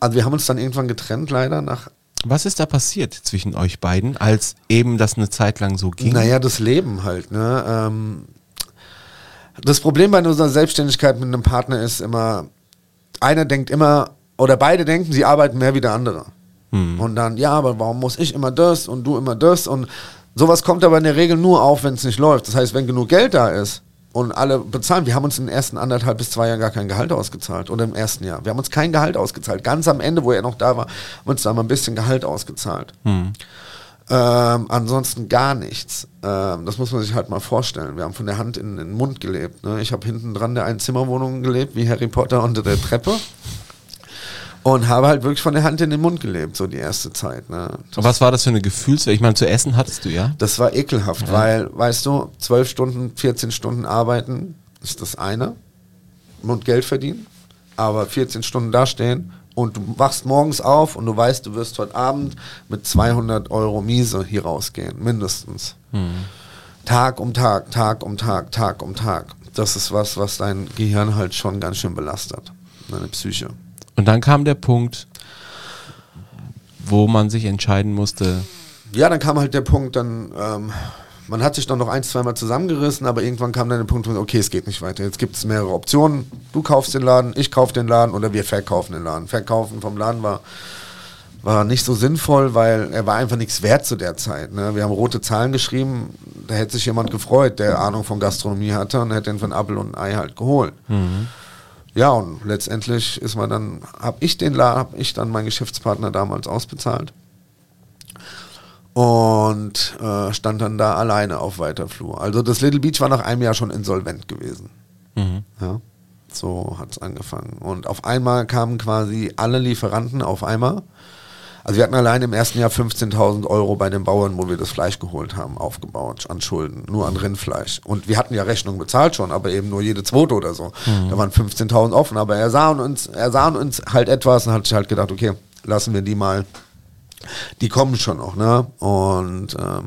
Also wir haben uns dann irgendwann getrennt, leider nach was ist da passiert zwischen euch beiden, als eben das eine Zeit lang so ging? Naja, das Leben halt. Ne? Ähm, das Problem bei unserer Selbstständigkeit mit einem Partner ist immer, einer denkt immer, oder beide denken, sie arbeiten mehr wie der andere. Hm. Und dann, ja, aber warum muss ich immer das und du immer das? Und sowas kommt aber in der Regel nur auf, wenn es nicht läuft. Das heißt, wenn genug Geld da ist, und alle bezahlen. Wir haben uns in den ersten anderthalb bis zwei Jahren gar kein Gehalt ausgezahlt. Oder im ersten Jahr. Wir haben uns kein Gehalt ausgezahlt. Ganz am Ende, wo er noch da war, haben uns da mal ein bisschen Gehalt ausgezahlt. Hm. Ähm, ansonsten gar nichts. Ähm, das muss man sich halt mal vorstellen. Wir haben von der Hand in, in den Mund gelebt. Ne? Ich habe hinten dran der Einzimmerwohnung gelebt, wie Harry Potter unter der Treppe. Und habe halt wirklich von der Hand in den Mund gelebt, so die erste Zeit. Ne. Und was war das für eine Gefühlswelt? Ich meine, zu essen hattest du ja? Das war ekelhaft, ja. weil, weißt du, zwölf Stunden, 14 Stunden arbeiten ist das eine und Geld verdienen, aber 14 Stunden dastehen und du wachst morgens auf und du weißt, du wirst heute Abend mit 200 Euro Miese hier rausgehen, mindestens. Mhm. Tag um Tag, Tag um Tag, Tag um Tag. das ist was, was dein Gehirn halt schon ganz schön belastet, deine Psyche. Und dann kam der Punkt, wo man sich entscheiden musste. Ja, dann kam halt der Punkt, dann, ähm, man hat sich dann noch ein, zweimal zusammengerissen, aber irgendwann kam dann der Punkt, okay, es geht nicht weiter. Jetzt gibt es mehrere Optionen. Du kaufst den Laden, ich kauf den Laden oder wir verkaufen den Laden. Verkaufen vom Laden war, war nicht so sinnvoll, weil er war einfach nichts wert zu der Zeit. Ne? Wir haben rote Zahlen geschrieben, da hätte sich jemand gefreut, der Ahnung von Gastronomie hatte und hätte ihn von Apfel und Ei halt geholt. Mhm. Ja, und letztendlich ist man dann, habe ich den Laden, habe ich dann meinen Geschäftspartner damals ausbezahlt und äh, stand dann da alleine auf weiter Flur. Also das Little Beach war nach einem Jahr schon insolvent gewesen. Mhm. Ja, so hat es angefangen. Und auf einmal kamen quasi alle Lieferanten auf einmal. Also wir hatten allein im ersten Jahr 15.000 Euro bei den Bauern, wo wir das Fleisch geholt haben, aufgebaut an Schulden, nur an Rindfleisch. Und wir hatten ja Rechnung bezahlt schon, aber eben nur jede zweite oder so. Mhm. Da waren 15.000 offen, aber er sah uns, er sah uns halt etwas und hat sich halt gedacht, okay, lassen wir die mal die kommen schon noch, ne? Und ähm,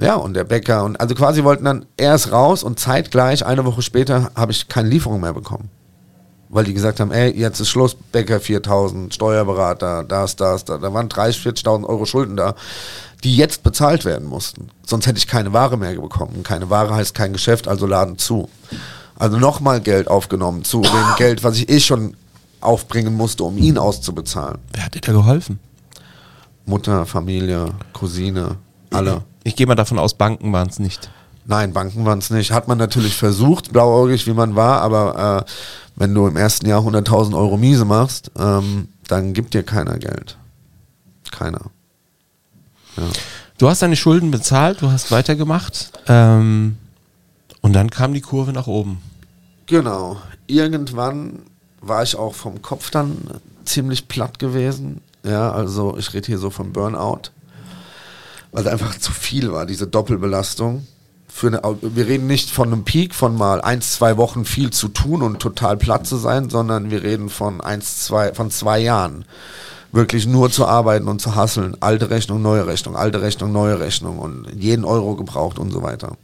ja, und der Bäcker und also quasi wollten dann erst raus und zeitgleich, eine Woche später, habe ich keine Lieferung mehr bekommen. Weil die gesagt haben, ey, jetzt ist Schluss, Bäcker 4000, Steuerberater, das, das, da, da waren 30, 40.000 Euro Schulden da, die jetzt bezahlt werden mussten. Sonst hätte ich keine Ware mehr bekommen. Keine Ware heißt kein Geschäft, also Laden zu. Also nochmal Geld aufgenommen zu dem Geld, was ich eh schon aufbringen musste, um ihn auszubezahlen. Wer hat dir da geholfen? Mutter, Familie, Cousine, alle. Ich, ich gehe mal davon aus, Banken waren es nicht. Nein, Banken waren es nicht. Hat man natürlich versucht, blauäugig wie man war, aber äh, wenn du im ersten Jahr 100.000 Euro miese machst, ähm, dann gibt dir keiner Geld. Keiner. Ja. Du hast deine Schulden bezahlt, du hast weitergemacht ähm, und dann kam die Kurve nach oben. Genau. Irgendwann war ich auch vom Kopf dann ziemlich platt gewesen. Ja, also ich rede hier so von Burnout, weil es einfach zu viel war, diese Doppelbelastung. Für eine, wir reden nicht von einem Peak von mal eins, zwei Wochen viel zu tun und total platt zu sein, sondern wir reden von eins, zwei, von zwei Jahren. Wirklich nur zu arbeiten und zu hasseln. Alte Rechnung, neue Rechnung, alte Rechnung, neue Rechnung und jeden Euro gebraucht und so weiter.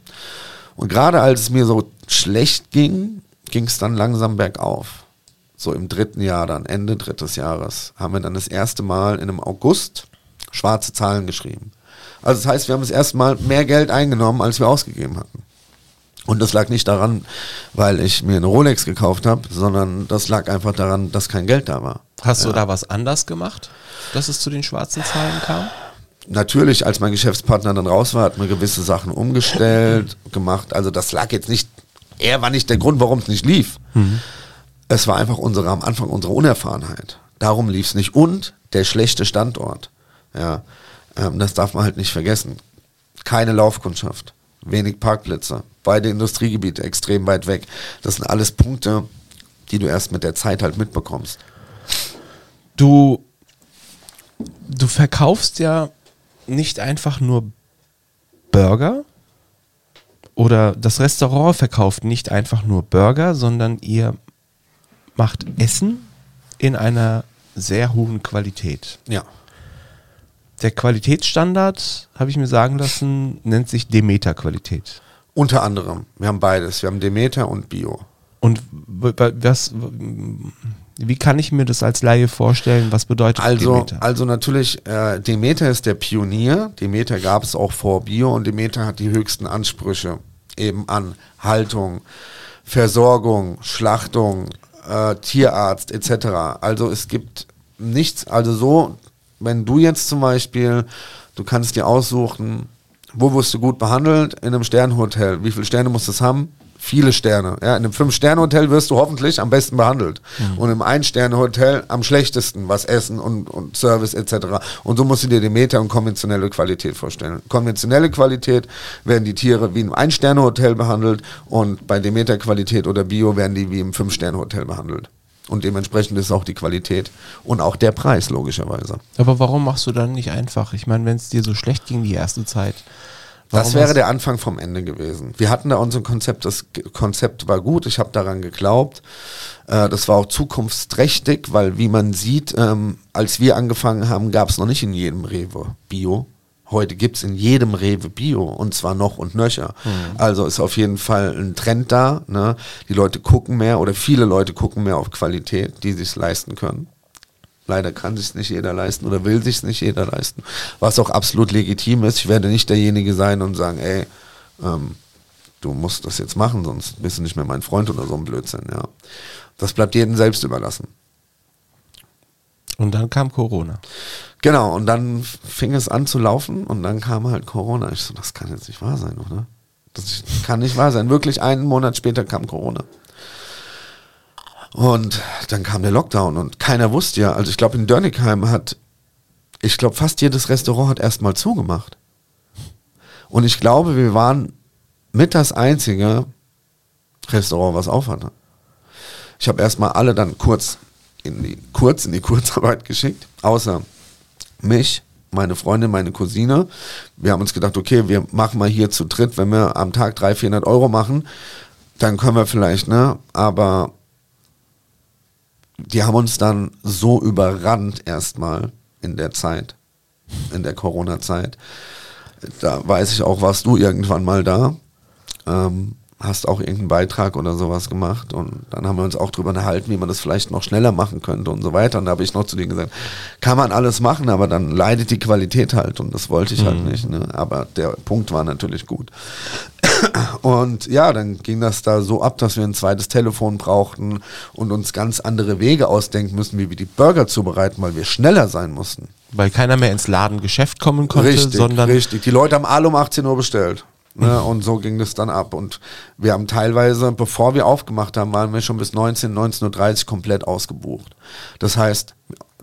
Und gerade als es mir so schlecht ging, ging es dann langsam bergauf so im dritten Jahr dann, Ende drittes Jahres, haben wir dann das erste Mal in einem August schwarze Zahlen geschrieben. Also das heißt, wir haben das erste Mal mehr Geld eingenommen, als wir ausgegeben hatten. Und das lag nicht daran, weil ich mir eine Rolex gekauft habe, sondern das lag einfach daran, dass kein Geld da war. Hast ja. du da was anders gemacht, dass es zu den schwarzen Zahlen kam? Natürlich, als mein Geschäftspartner dann raus war, hat man gewisse Sachen umgestellt, gemacht. Also das lag jetzt nicht, er war nicht der Grund, warum es nicht lief. Mhm. Es war einfach unsere, am Anfang unsere Unerfahrenheit. Darum lief es nicht. Und der schlechte Standort. Ja, ähm, das darf man halt nicht vergessen. Keine Laufkundschaft, wenig Parkplätze, beide Industriegebiete extrem weit weg. Das sind alles Punkte, die du erst mit der Zeit halt mitbekommst. Du, du verkaufst ja nicht einfach nur Burger oder das Restaurant verkauft nicht einfach nur Burger, sondern ihr macht Essen in einer sehr hohen Qualität. Ja. Der Qualitätsstandard, habe ich mir sagen lassen, nennt sich Demeter-Qualität. Unter anderem. Wir haben beides. Wir haben Demeter und Bio. Und was, wie kann ich mir das als Laie vorstellen? Was bedeutet also, Demeter? Also natürlich, äh, Demeter ist der Pionier. Demeter gab es auch vor Bio und Demeter hat die höchsten Ansprüche eben an Haltung, Versorgung, Schlachtung, äh, Tierarzt etc. Also es gibt nichts, also so, wenn du jetzt zum Beispiel, du kannst dir aussuchen, wo wirst du gut behandelt? In einem Sternhotel. Wie viele Sterne muss es haben? viele Sterne. Ja, in einem Fünf-Sterne-Hotel wirst du hoffentlich am besten behandelt. Mhm. Und im Ein-Sterne-Hotel am schlechtesten, was Essen und, und Service etc. Und so musst du dir die Meter und konventionelle Qualität vorstellen. Konventionelle Qualität werden die Tiere wie im Ein-Sterne-Hotel behandelt und bei Demeter-Qualität oder Bio werden die wie im Fünf-Sterne-Hotel behandelt. Und dementsprechend ist auch die Qualität und auch der Preis logischerweise. Aber warum machst du dann nicht einfach? Ich meine, wenn es dir so schlecht ging die erste Zeit, das wäre der Anfang vom Ende gewesen. Wir hatten da unser Konzept, das Konzept war gut, ich habe daran geglaubt. Äh, das war auch zukunftsträchtig, weil wie man sieht, ähm, als wir angefangen haben, gab es noch nicht in jedem Rewe Bio. Heute gibt es in jedem Rewe Bio und zwar noch und nöcher. Mhm. Also ist auf jeden Fall ein Trend da. Ne? Die Leute gucken mehr oder viele Leute gucken mehr auf Qualität, die sich leisten können. Leider kann sich nicht jeder leisten oder will sich nicht jeder leisten, was auch absolut legitim ist. Ich werde nicht derjenige sein und sagen, ey, ähm, du musst das jetzt machen, sonst bist du nicht mehr mein Freund oder so ein Blödsinn. Ja, das bleibt jedem selbst überlassen. Und dann kam Corona. Genau, und dann fing es an zu laufen und dann kam halt Corona. Ich so, das kann jetzt nicht wahr sein, oder? Das kann nicht wahr sein. Wirklich einen Monat später kam Corona. Und dann kam der Lockdown und keiner wusste ja, also ich glaube in Dörnigheim hat, ich glaube fast jedes Restaurant hat erstmal zugemacht. Und ich glaube, wir waren mit das einzige Restaurant, was auf hatte. Ich habe erstmal alle dann kurz in die, kurz in die Kurzarbeit geschickt, außer mich, meine Freundin, meine Cousine. Wir haben uns gedacht, okay, wir machen mal hier zu dritt, wenn wir am Tag 300, 400 Euro machen, dann können wir vielleicht, ne? Aber die haben uns dann so überrannt erstmal in der Zeit, in der Corona-Zeit. Da weiß ich auch, warst du irgendwann mal da. Ähm, hast auch irgendeinen Beitrag oder sowas gemacht und dann haben wir uns auch drüber unterhalten, wie man das vielleicht noch schneller machen könnte und so weiter. Und da habe ich noch zu dir gesagt, kann man alles machen, aber dann leidet die Qualität halt und das wollte ich halt mhm. halt nicht. Ne? Aber der Punkt war natürlich gut. Und ja, dann ging das da so ab, dass wir ein zweites Telefon brauchten und uns ganz andere Wege ausdenken müssen, wie wir die Burger zubereiten, weil wir schneller sein mussten. Weil keiner mehr ins Ladengeschäft kommen konnte, richtig, sondern. Richtig, die Leute haben alle um 18 Uhr bestellt. Ne, und so ging das dann ab. Und wir haben teilweise, bevor wir aufgemacht haben, waren wir schon bis 19, 19.30 Uhr komplett ausgebucht. Das heißt,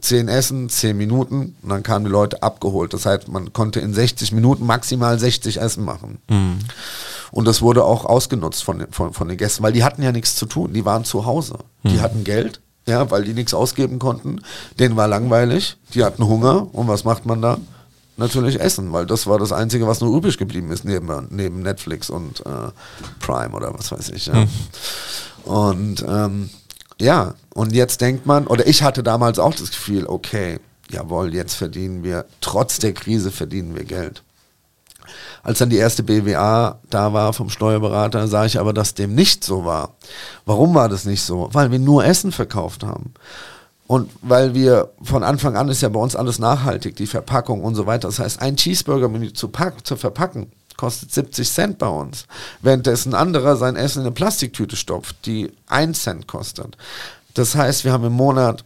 10 Essen, 10 Minuten und dann kamen die Leute abgeholt. Das heißt, man konnte in 60 Minuten maximal 60 Essen machen. Mhm. Und das wurde auch ausgenutzt von, von, von den Gästen, weil die hatten ja nichts zu tun. Die waren zu Hause. Mhm. Die hatten Geld, ja, weil die nichts ausgeben konnten. Denen war langweilig. Die hatten Hunger. Und was macht man da? Natürlich essen, weil das war das Einzige, was nur übrig geblieben ist, neben, neben Netflix und äh, Prime oder was weiß ich. Ja. Mhm. Und ähm, ja, und jetzt denkt man, oder ich hatte damals auch das Gefühl, okay, jawohl, jetzt verdienen wir, trotz der Krise verdienen wir Geld. Als dann die erste BWA da war vom Steuerberater, sah ich aber, dass dem nicht so war. Warum war das nicht so? Weil wir nur Essen verkauft haben. Und weil wir von Anfang an ist ja bei uns alles nachhaltig, die Verpackung und so weiter. Das heißt, ein Cheeseburger-Menü zu, zu verpacken, kostet 70 Cent bei uns. Währenddessen anderer sein Essen in eine Plastiktüte stopft, die 1 Cent kostet. Das heißt, wir haben im Monat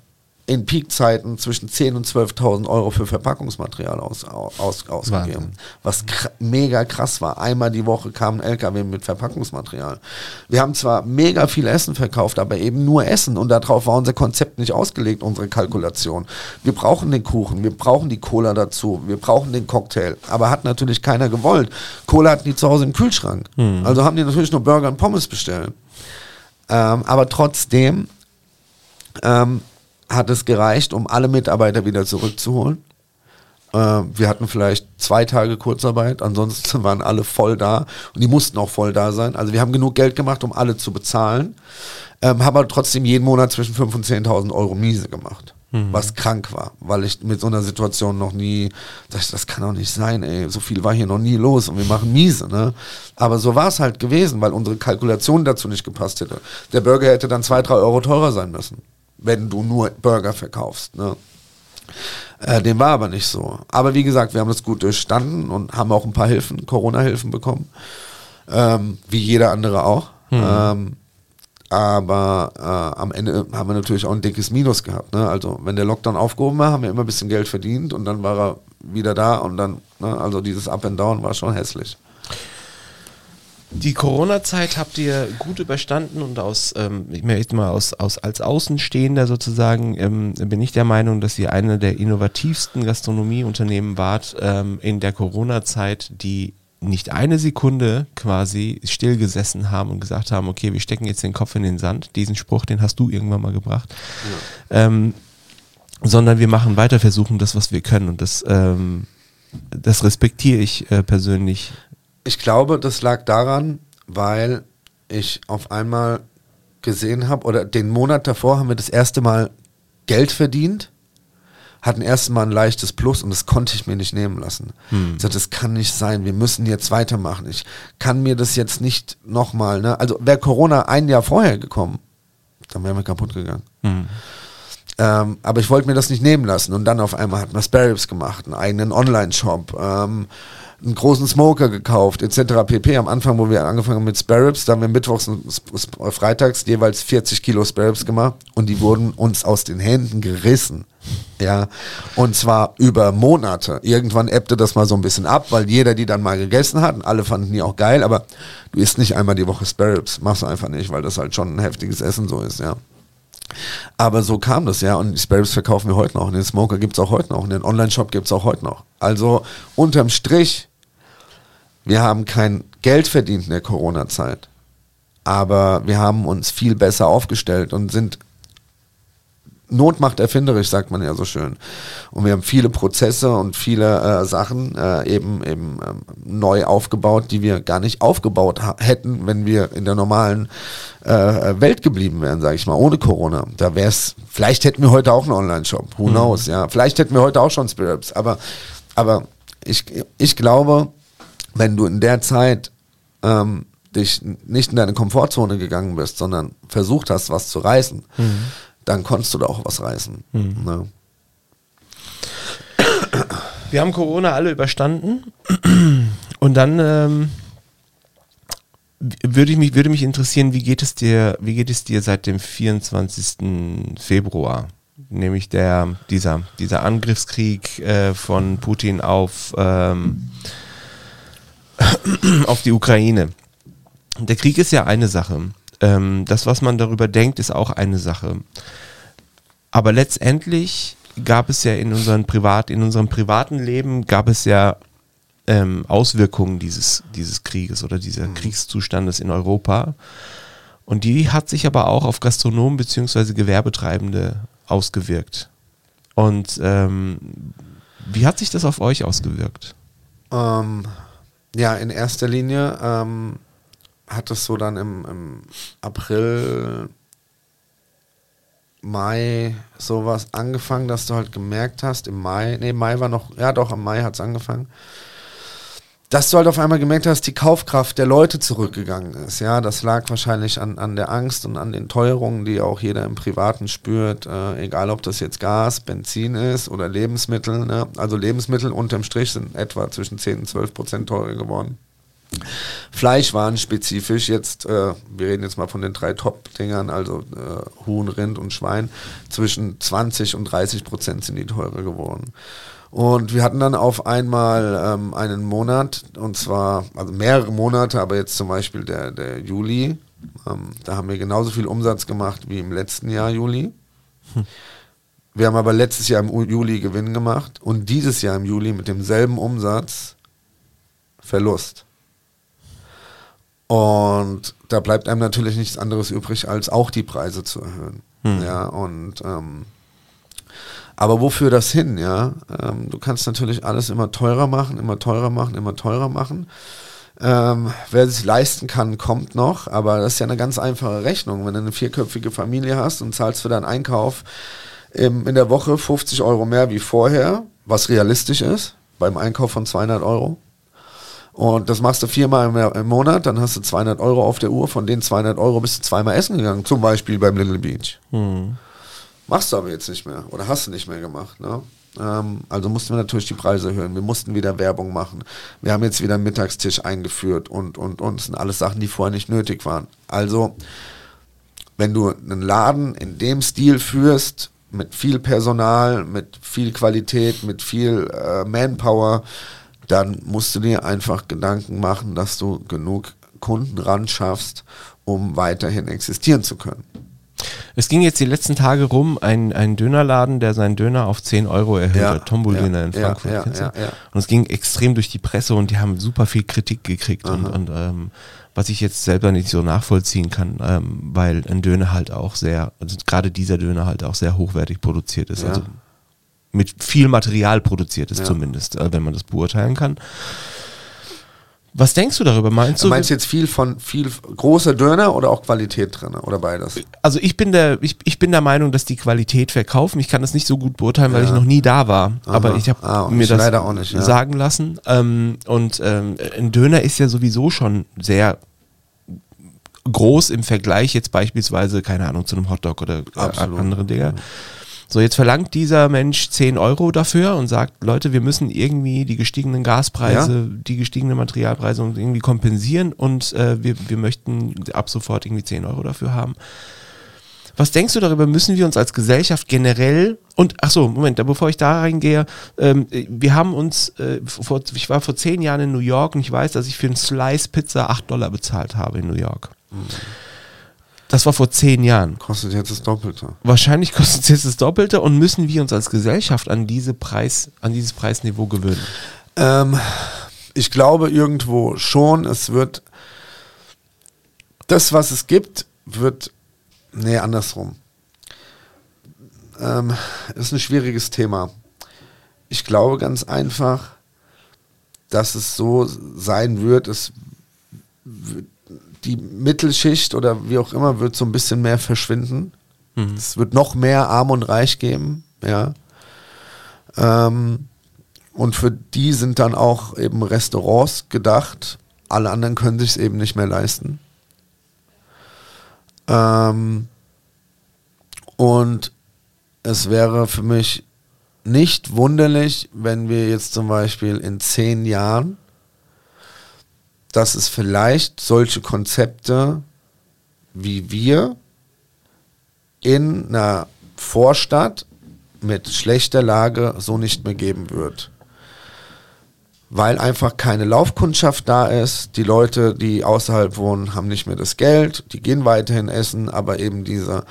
in Peakzeiten zwischen 10.000 und 12.000 Euro für Verpackungsmaterial aus, aus, ausgegeben. Was kr mega krass war. Einmal die Woche kam ein LKW mit Verpackungsmaterial. Wir haben zwar mega viel Essen verkauft, aber eben nur Essen und darauf war unser Konzept nicht ausgelegt, unsere Kalkulation. Wir brauchen den Kuchen, wir brauchen die Cola dazu, wir brauchen den Cocktail. Aber hat natürlich keiner gewollt. Cola hatten die zu Hause im Kühlschrank. Hm. Also haben die natürlich nur Burger und Pommes bestellt. Ähm, aber trotzdem ähm, hat es gereicht, um alle Mitarbeiter wieder zurückzuholen. Äh, wir hatten vielleicht zwei Tage Kurzarbeit, ansonsten waren alle voll da und die mussten auch voll da sein. Also wir haben genug Geld gemacht, um alle zu bezahlen, ähm, haben aber trotzdem jeden Monat zwischen 5.000 und 10.000 Euro Miese gemacht. Mhm. Was krank war, weil ich mit so einer Situation noch nie, das, das kann doch nicht sein, ey, so viel war hier noch nie los und wir machen miese, ne? Aber so war es halt gewesen, weil unsere Kalkulation dazu nicht gepasst hätte. Der Burger hätte dann zwei, drei Euro teurer sein müssen wenn du nur Burger verkaufst. Ne? Äh, dem war aber nicht so. Aber wie gesagt, wir haben das gut durchstanden und haben auch ein paar Hilfen, Corona-Hilfen bekommen. Ähm, wie jeder andere auch. Mhm. Ähm, aber äh, am Ende haben wir natürlich auch ein dickes Minus gehabt. Ne? Also wenn der Lockdown aufgehoben war, haben wir immer ein bisschen Geld verdient und dann war er wieder da und dann, ne? also dieses Up and Down war schon hässlich. Die Corona-Zeit habt ihr gut überstanden und aus, ähm, ich möchte mal aus, aus, als Außenstehender sozusagen, ähm, bin ich der Meinung, dass ihr eine der innovativsten Gastronomieunternehmen wart ähm, in der Corona-Zeit, die nicht eine Sekunde quasi stillgesessen haben und gesagt haben, okay, wir stecken jetzt den Kopf in den Sand. Diesen Spruch, den hast du irgendwann mal gebracht. Ja. Ähm, sondern wir machen weiter, versuchen das, was wir können. Und das, ähm, das respektiere ich äh, persönlich ich glaube, das lag daran, weil ich auf einmal gesehen habe, oder den Monat davor haben wir das erste Mal Geld verdient hatten erstmal ein leichtes Plus und das konnte ich mir nicht nehmen lassen. Hm. Ich sagte, das kann nicht sein, wir müssen jetzt weitermachen. Ich kann mir das jetzt nicht nochmal, ne? Also wäre Corona ein Jahr vorher gekommen, dann wären wir kaputt gegangen. Hm. Ähm, aber ich wollte mir das nicht nehmen lassen. Und dann auf einmal hat man Sparrows gemacht, einen eigenen Online-Shop, ähm, einen großen Smoker gekauft, etc. pp. Am Anfang, wo wir angefangen haben mit Sparrows, da haben wir mittwochs und freitags jeweils 40 Kilo Sparrows gemacht und die wurden uns aus den Händen gerissen. Ja, und zwar über Monate. Irgendwann ebbte das mal so ein bisschen ab, weil jeder die dann mal gegessen hat und alle fanden die auch geil, aber du isst nicht einmal die Woche Sparrows, machst du einfach nicht, weil das halt schon ein heftiges Essen so ist, ja. Aber so kam das, ja. Und die Sparrows verkaufen wir heute noch. Und den Smoker gibt es auch heute noch. Und den Online-Shop gibt es auch heute noch. Also unterm Strich, wir haben kein Geld verdient in der Corona-Zeit. Aber wir haben uns viel besser aufgestellt und sind Not macht erfinderisch, sagt man ja so schön. Und wir haben viele Prozesse und viele äh, Sachen äh, eben, eben ähm, neu aufgebaut, die wir gar nicht aufgebaut hätten, wenn wir in der normalen äh, Welt geblieben wären, sage ich mal, ohne Corona. Da wäre es, vielleicht hätten wir heute auch einen Online-Shop, who mhm. knows, ja. Vielleicht hätten wir heute auch schon Spirits, aber, aber ich, ich glaube, wenn du in der Zeit ähm, dich nicht in deine Komfortzone gegangen bist, sondern versucht hast, was zu reißen, mhm dann konntest du da auch was reißen. Mhm. Ne? Wir haben Corona alle überstanden und dann ähm, würde, ich mich, würde mich interessieren, wie geht es dir, wie geht es dir seit dem 24. Februar? Nämlich der, dieser, dieser Angriffskrieg äh, von Putin auf, ähm, auf die Ukraine. Der Krieg ist ja eine Sache. Ähm, das, was man darüber denkt, ist auch eine Sache. Aber letztendlich gab es ja in, unseren Privat, in unserem privaten Leben gab es ja ähm, Auswirkungen dieses, dieses Krieges oder dieser mhm. Kriegszustandes in Europa. Und die hat sich aber auch auf Gastronomen bzw. Gewerbetreibende ausgewirkt. Und ähm, wie hat sich das auf euch ausgewirkt? Ähm, ja, in erster Linie ähm, hat es so dann im, im April, Mai sowas angefangen, dass du halt gemerkt hast, im Mai, nee, Mai war noch, ja doch, im Mai hat es angefangen, dass du halt auf einmal gemerkt hast, die Kaufkraft der Leute zurückgegangen ist. Ja, das lag wahrscheinlich an, an der Angst und an den Teuerungen, die auch jeder im Privaten spürt, äh, egal ob das jetzt Gas, Benzin ist oder Lebensmittel. Ne? Also Lebensmittel unterm Strich sind etwa zwischen 10 und 12 Prozent teurer geworden. Fleischwaren spezifisch jetzt, äh, wir reden jetzt mal von den drei Top-Dingern, also äh, Huhn, Rind und Schwein, zwischen 20 und 30 Prozent sind die teurer geworden. Und wir hatten dann auf einmal ähm, einen Monat, und zwar, also mehrere Monate, aber jetzt zum Beispiel der, der Juli, ähm, da haben wir genauso viel Umsatz gemacht wie im letzten Jahr Juli. Hm. Wir haben aber letztes Jahr im Juli Gewinn gemacht und dieses Jahr im Juli mit demselben Umsatz Verlust. Und da bleibt einem natürlich nichts anderes übrig, als auch die Preise zu erhöhen. Hm. Ja, und ähm, aber wofür das hin, ja? Ähm, du kannst natürlich alles immer teurer machen, immer teurer machen, immer teurer machen. Ähm, wer sich leisten kann, kommt noch, aber das ist ja eine ganz einfache Rechnung. Wenn du eine vierköpfige Familie hast und zahlst für deinen Einkauf im, in der Woche 50 Euro mehr wie vorher, was realistisch ist, beim Einkauf von 200 Euro, und das machst du viermal im, im, Monat, dann hast du 200 Euro auf der Uhr. Von den 200 Euro bist du zweimal essen gegangen, zum Beispiel beim Little Beach. Hm. Machst du aber jetzt nicht mehr oder hast du nicht mehr gemacht. Ne? Ähm, also mussten wir natürlich die Preise erhöhen. Wir mussten wieder Werbung machen. Wir haben jetzt wieder einen Mittagstisch eingeführt und, und, und. Das sind alles Sachen, die vorher nicht nötig waren. Also, wenn du einen Laden in dem Stil führst, mit viel Personal, mit viel Qualität, mit viel äh, Manpower, dann musst du dir einfach Gedanken machen, dass du genug Kunden ran schaffst, um weiterhin existieren zu können. Es ging jetzt die letzten Tage rum, ein, ein Dönerladen, der seinen Döner auf 10 Euro erhöht ja, hat, Tombol-Döner ja, in Frankfurt. Ja, ja, ja, Und es ging extrem durch die Presse und die haben super viel Kritik gekriegt. Und, und ähm, was ich jetzt selber nicht so nachvollziehen kann, ähm, weil ein Döner halt auch sehr, also gerade dieser Döner halt auch sehr hochwertig produziert ist. Also mit viel Material produziert ist, ja. zumindest, äh, wenn man das beurteilen kann. Was denkst du darüber? Meinst Du du? meinst jetzt viel von viel großer Döner oder auch Qualität drin oder beides? also ich bin der, ich, ich bin der Meinung, dass die Qualität verkaufen. Ich kann das nicht so gut beurteilen, weil Ja. ich noch nie da war. Aber ich habe Ah, mir ich das leider auch nicht, ja. sagen lassen. Ähm, und ähm, ein Döner ist ja sowieso schon sehr groß im Vergleich jetzt beispielsweise, keine Ahnung, zu einem Hotdog oder äh, Absolut. andere Dinge. So, jetzt verlangt dieser Mensch 10 Euro dafür und sagt, Leute, wir müssen irgendwie die gestiegenen Gaspreise, die gestiegenen Materialpreise irgendwie kompensieren und äh, wir, wir möchten ab sofort irgendwie 10 Euro dafür haben. Was denkst du darüber? Müssen wir uns als Gesellschaft generell und ach so, Moment, da bevor ich da reingehe, ähm, wir haben uns, äh, vor, ich war vor zehn Jahren in New York und ich weiß, dass ich für einen Slice Pizza 8 Dollar bezahlt habe in New York. Das war vor zehn Jahren. Kostet jetzt das Doppelte. Wahrscheinlich kostet es jetzt das Doppelte und müssen wir uns als Gesellschaft an diese Preis, an dieses Preisniveau gewöhnen. Ähm, ich glaube irgendwo schon, es wird das, was es gibt, wird, nee, andersrum. Ähm, ist ein schwieriges Thema. Ich glaube ganz einfach, dass es so sein wird, es wird- die Mittelschicht oder wie auch immer wird so ein bisschen mehr verschwinden. Es wird noch mehr Arm und Reich geben, ja. Ähm, und für die sind dann auch eben Restaurants gedacht. Alle anderen können sich es eben nicht mehr leisten. Ähm, und es wäre für mich nicht wunderlich, wenn wir jetzt zum Beispiel in zehn Jahren, dass es vielleicht solche Konzepte wie wir in einer Vorstadt mit schlechter Lage so nicht mehr geben wird. Weil einfach keine Laufkundschaft da ist. Die Leute, die außerhalb wohnen, haben nicht mehr das Geld. Die gehen weiterhin essen, aber eben diese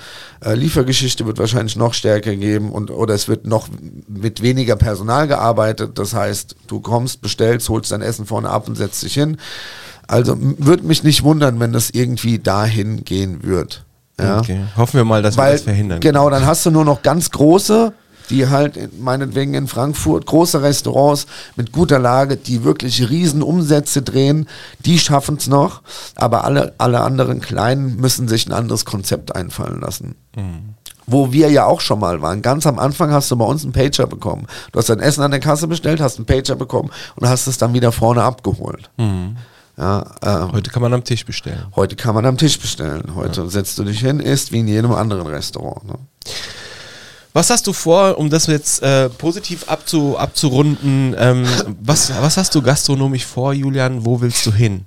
äh, Liefergeschichte wird wahrscheinlich noch stärker geben und oder es wird noch mit weniger Personal gearbeitet. Das heißt, du kommst, bestellst, holst dein Essen vorne ab und setzt dich hin. Also würde mich nicht wundern, wenn das irgendwie dahin gehen wird. Ja. Okay. Hoffen wir mal, dass wir Weil, das verhindern. Genau, dann hast du nur noch ganz große, die halt in, meinetwegen in Frankfurt, große Restaurants mit guter Lage, die wirklich riesen Umsätze drehen, die schaffen es noch, aber alle, alle anderen Kleinen müssen sich ein anderes Konzept einfallen lassen. Wo wir ja auch schon mal waren. Ganz am Anfang hast du bei uns einen Pager bekommen. Du hast dein Essen an der Kasse bestellt, hast einen Pager bekommen und hast es dann wieder vorne abgeholt. Ja, ähm, Heute kann man am Tisch bestellen. Heute kann man am Tisch bestellen. Heute setzt du dich hin, isst wie in jedem anderen Restaurant. Ne? Was hast du vor, um das jetzt äh, positiv abzu, abzurunden? Ähm, was, was hast du gastronomisch vor, Julian? Wo willst du hin?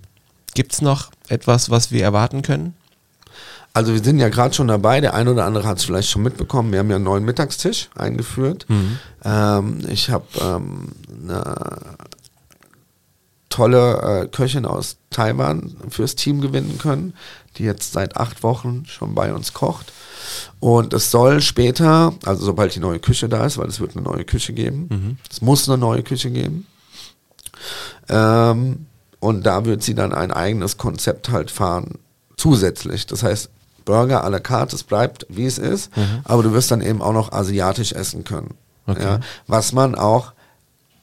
Gibt es noch etwas, was wir erwarten können? Also wir sind ja gerade schon dabei, der eine oder andere hat es vielleicht schon mitbekommen, wir haben ja einen neuen Mittagstisch eingeführt. Ähm, ich habe ähm, eine tolle äh, Köchin aus Taiwan fürs Team gewinnen können, die jetzt seit acht Wochen schon bei uns kocht. Und es soll später, also sobald die neue Küche da ist, weil es wird eine neue Küche geben, es muss eine neue Küche geben, ähm, und da wird sie dann ein eigenes Konzept halt fahren, zusätzlich. Das heißt, Burger à la carte, es bleibt wie es ist, aber du wirst dann eben auch noch asiatisch essen können. Okay. Ja, was man auch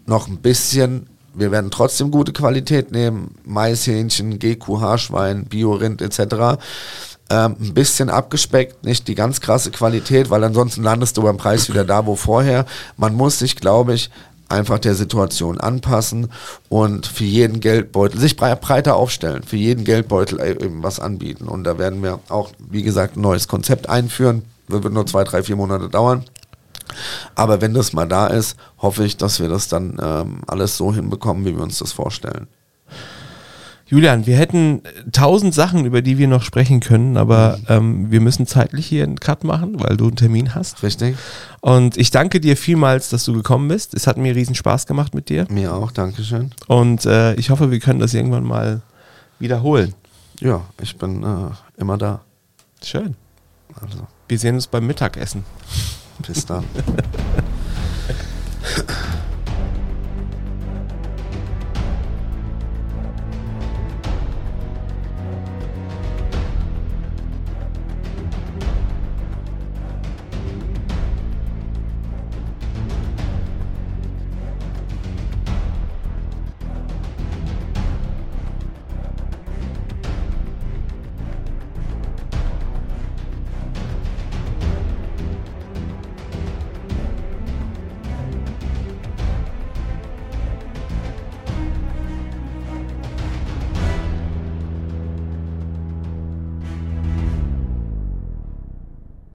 noch ein bisschen, wir werden trotzdem gute Qualität nehmen, Maishähnchen, GQ-Haarschwein, Bio-Rind etc. Ähm, ein bisschen abgespeckt, nicht die ganz krasse Qualität, weil ansonsten landest du beim Preis wieder da, wo vorher. Man muss sich, glaube ich, einfach der Situation anpassen und für jeden Geldbeutel sich brei- breiter aufstellen, für jeden Geldbeutel e- eben was anbieten. Und da werden wir auch, wie gesagt, ein neues Konzept einführen. Das wird nur zwei, drei, vier Monate dauern. Aber wenn das mal da ist, hoffe ich, dass wir das dann ähm, alles so hinbekommen, wie wir uns das vorstellen. Julian, wir hätten äh, tausend Sachen, über die wir noch sprechen können, aber ähm, wir müssen zeitlich hier einen Cut machen, weil du einen Termin hast. Richtig? Und ich danke dir vielmals, dass du gekommen bist. Es hat mir riesen Spaß gemacht mit dir. Mir auch, Dankeschön. Und äh, ich hoffe, wir können das irgendwann mal wiederholen. Ja, ich bin äh, immer da. Schön. Also, Wir sehen uns beim Mittagessen. Bis dann.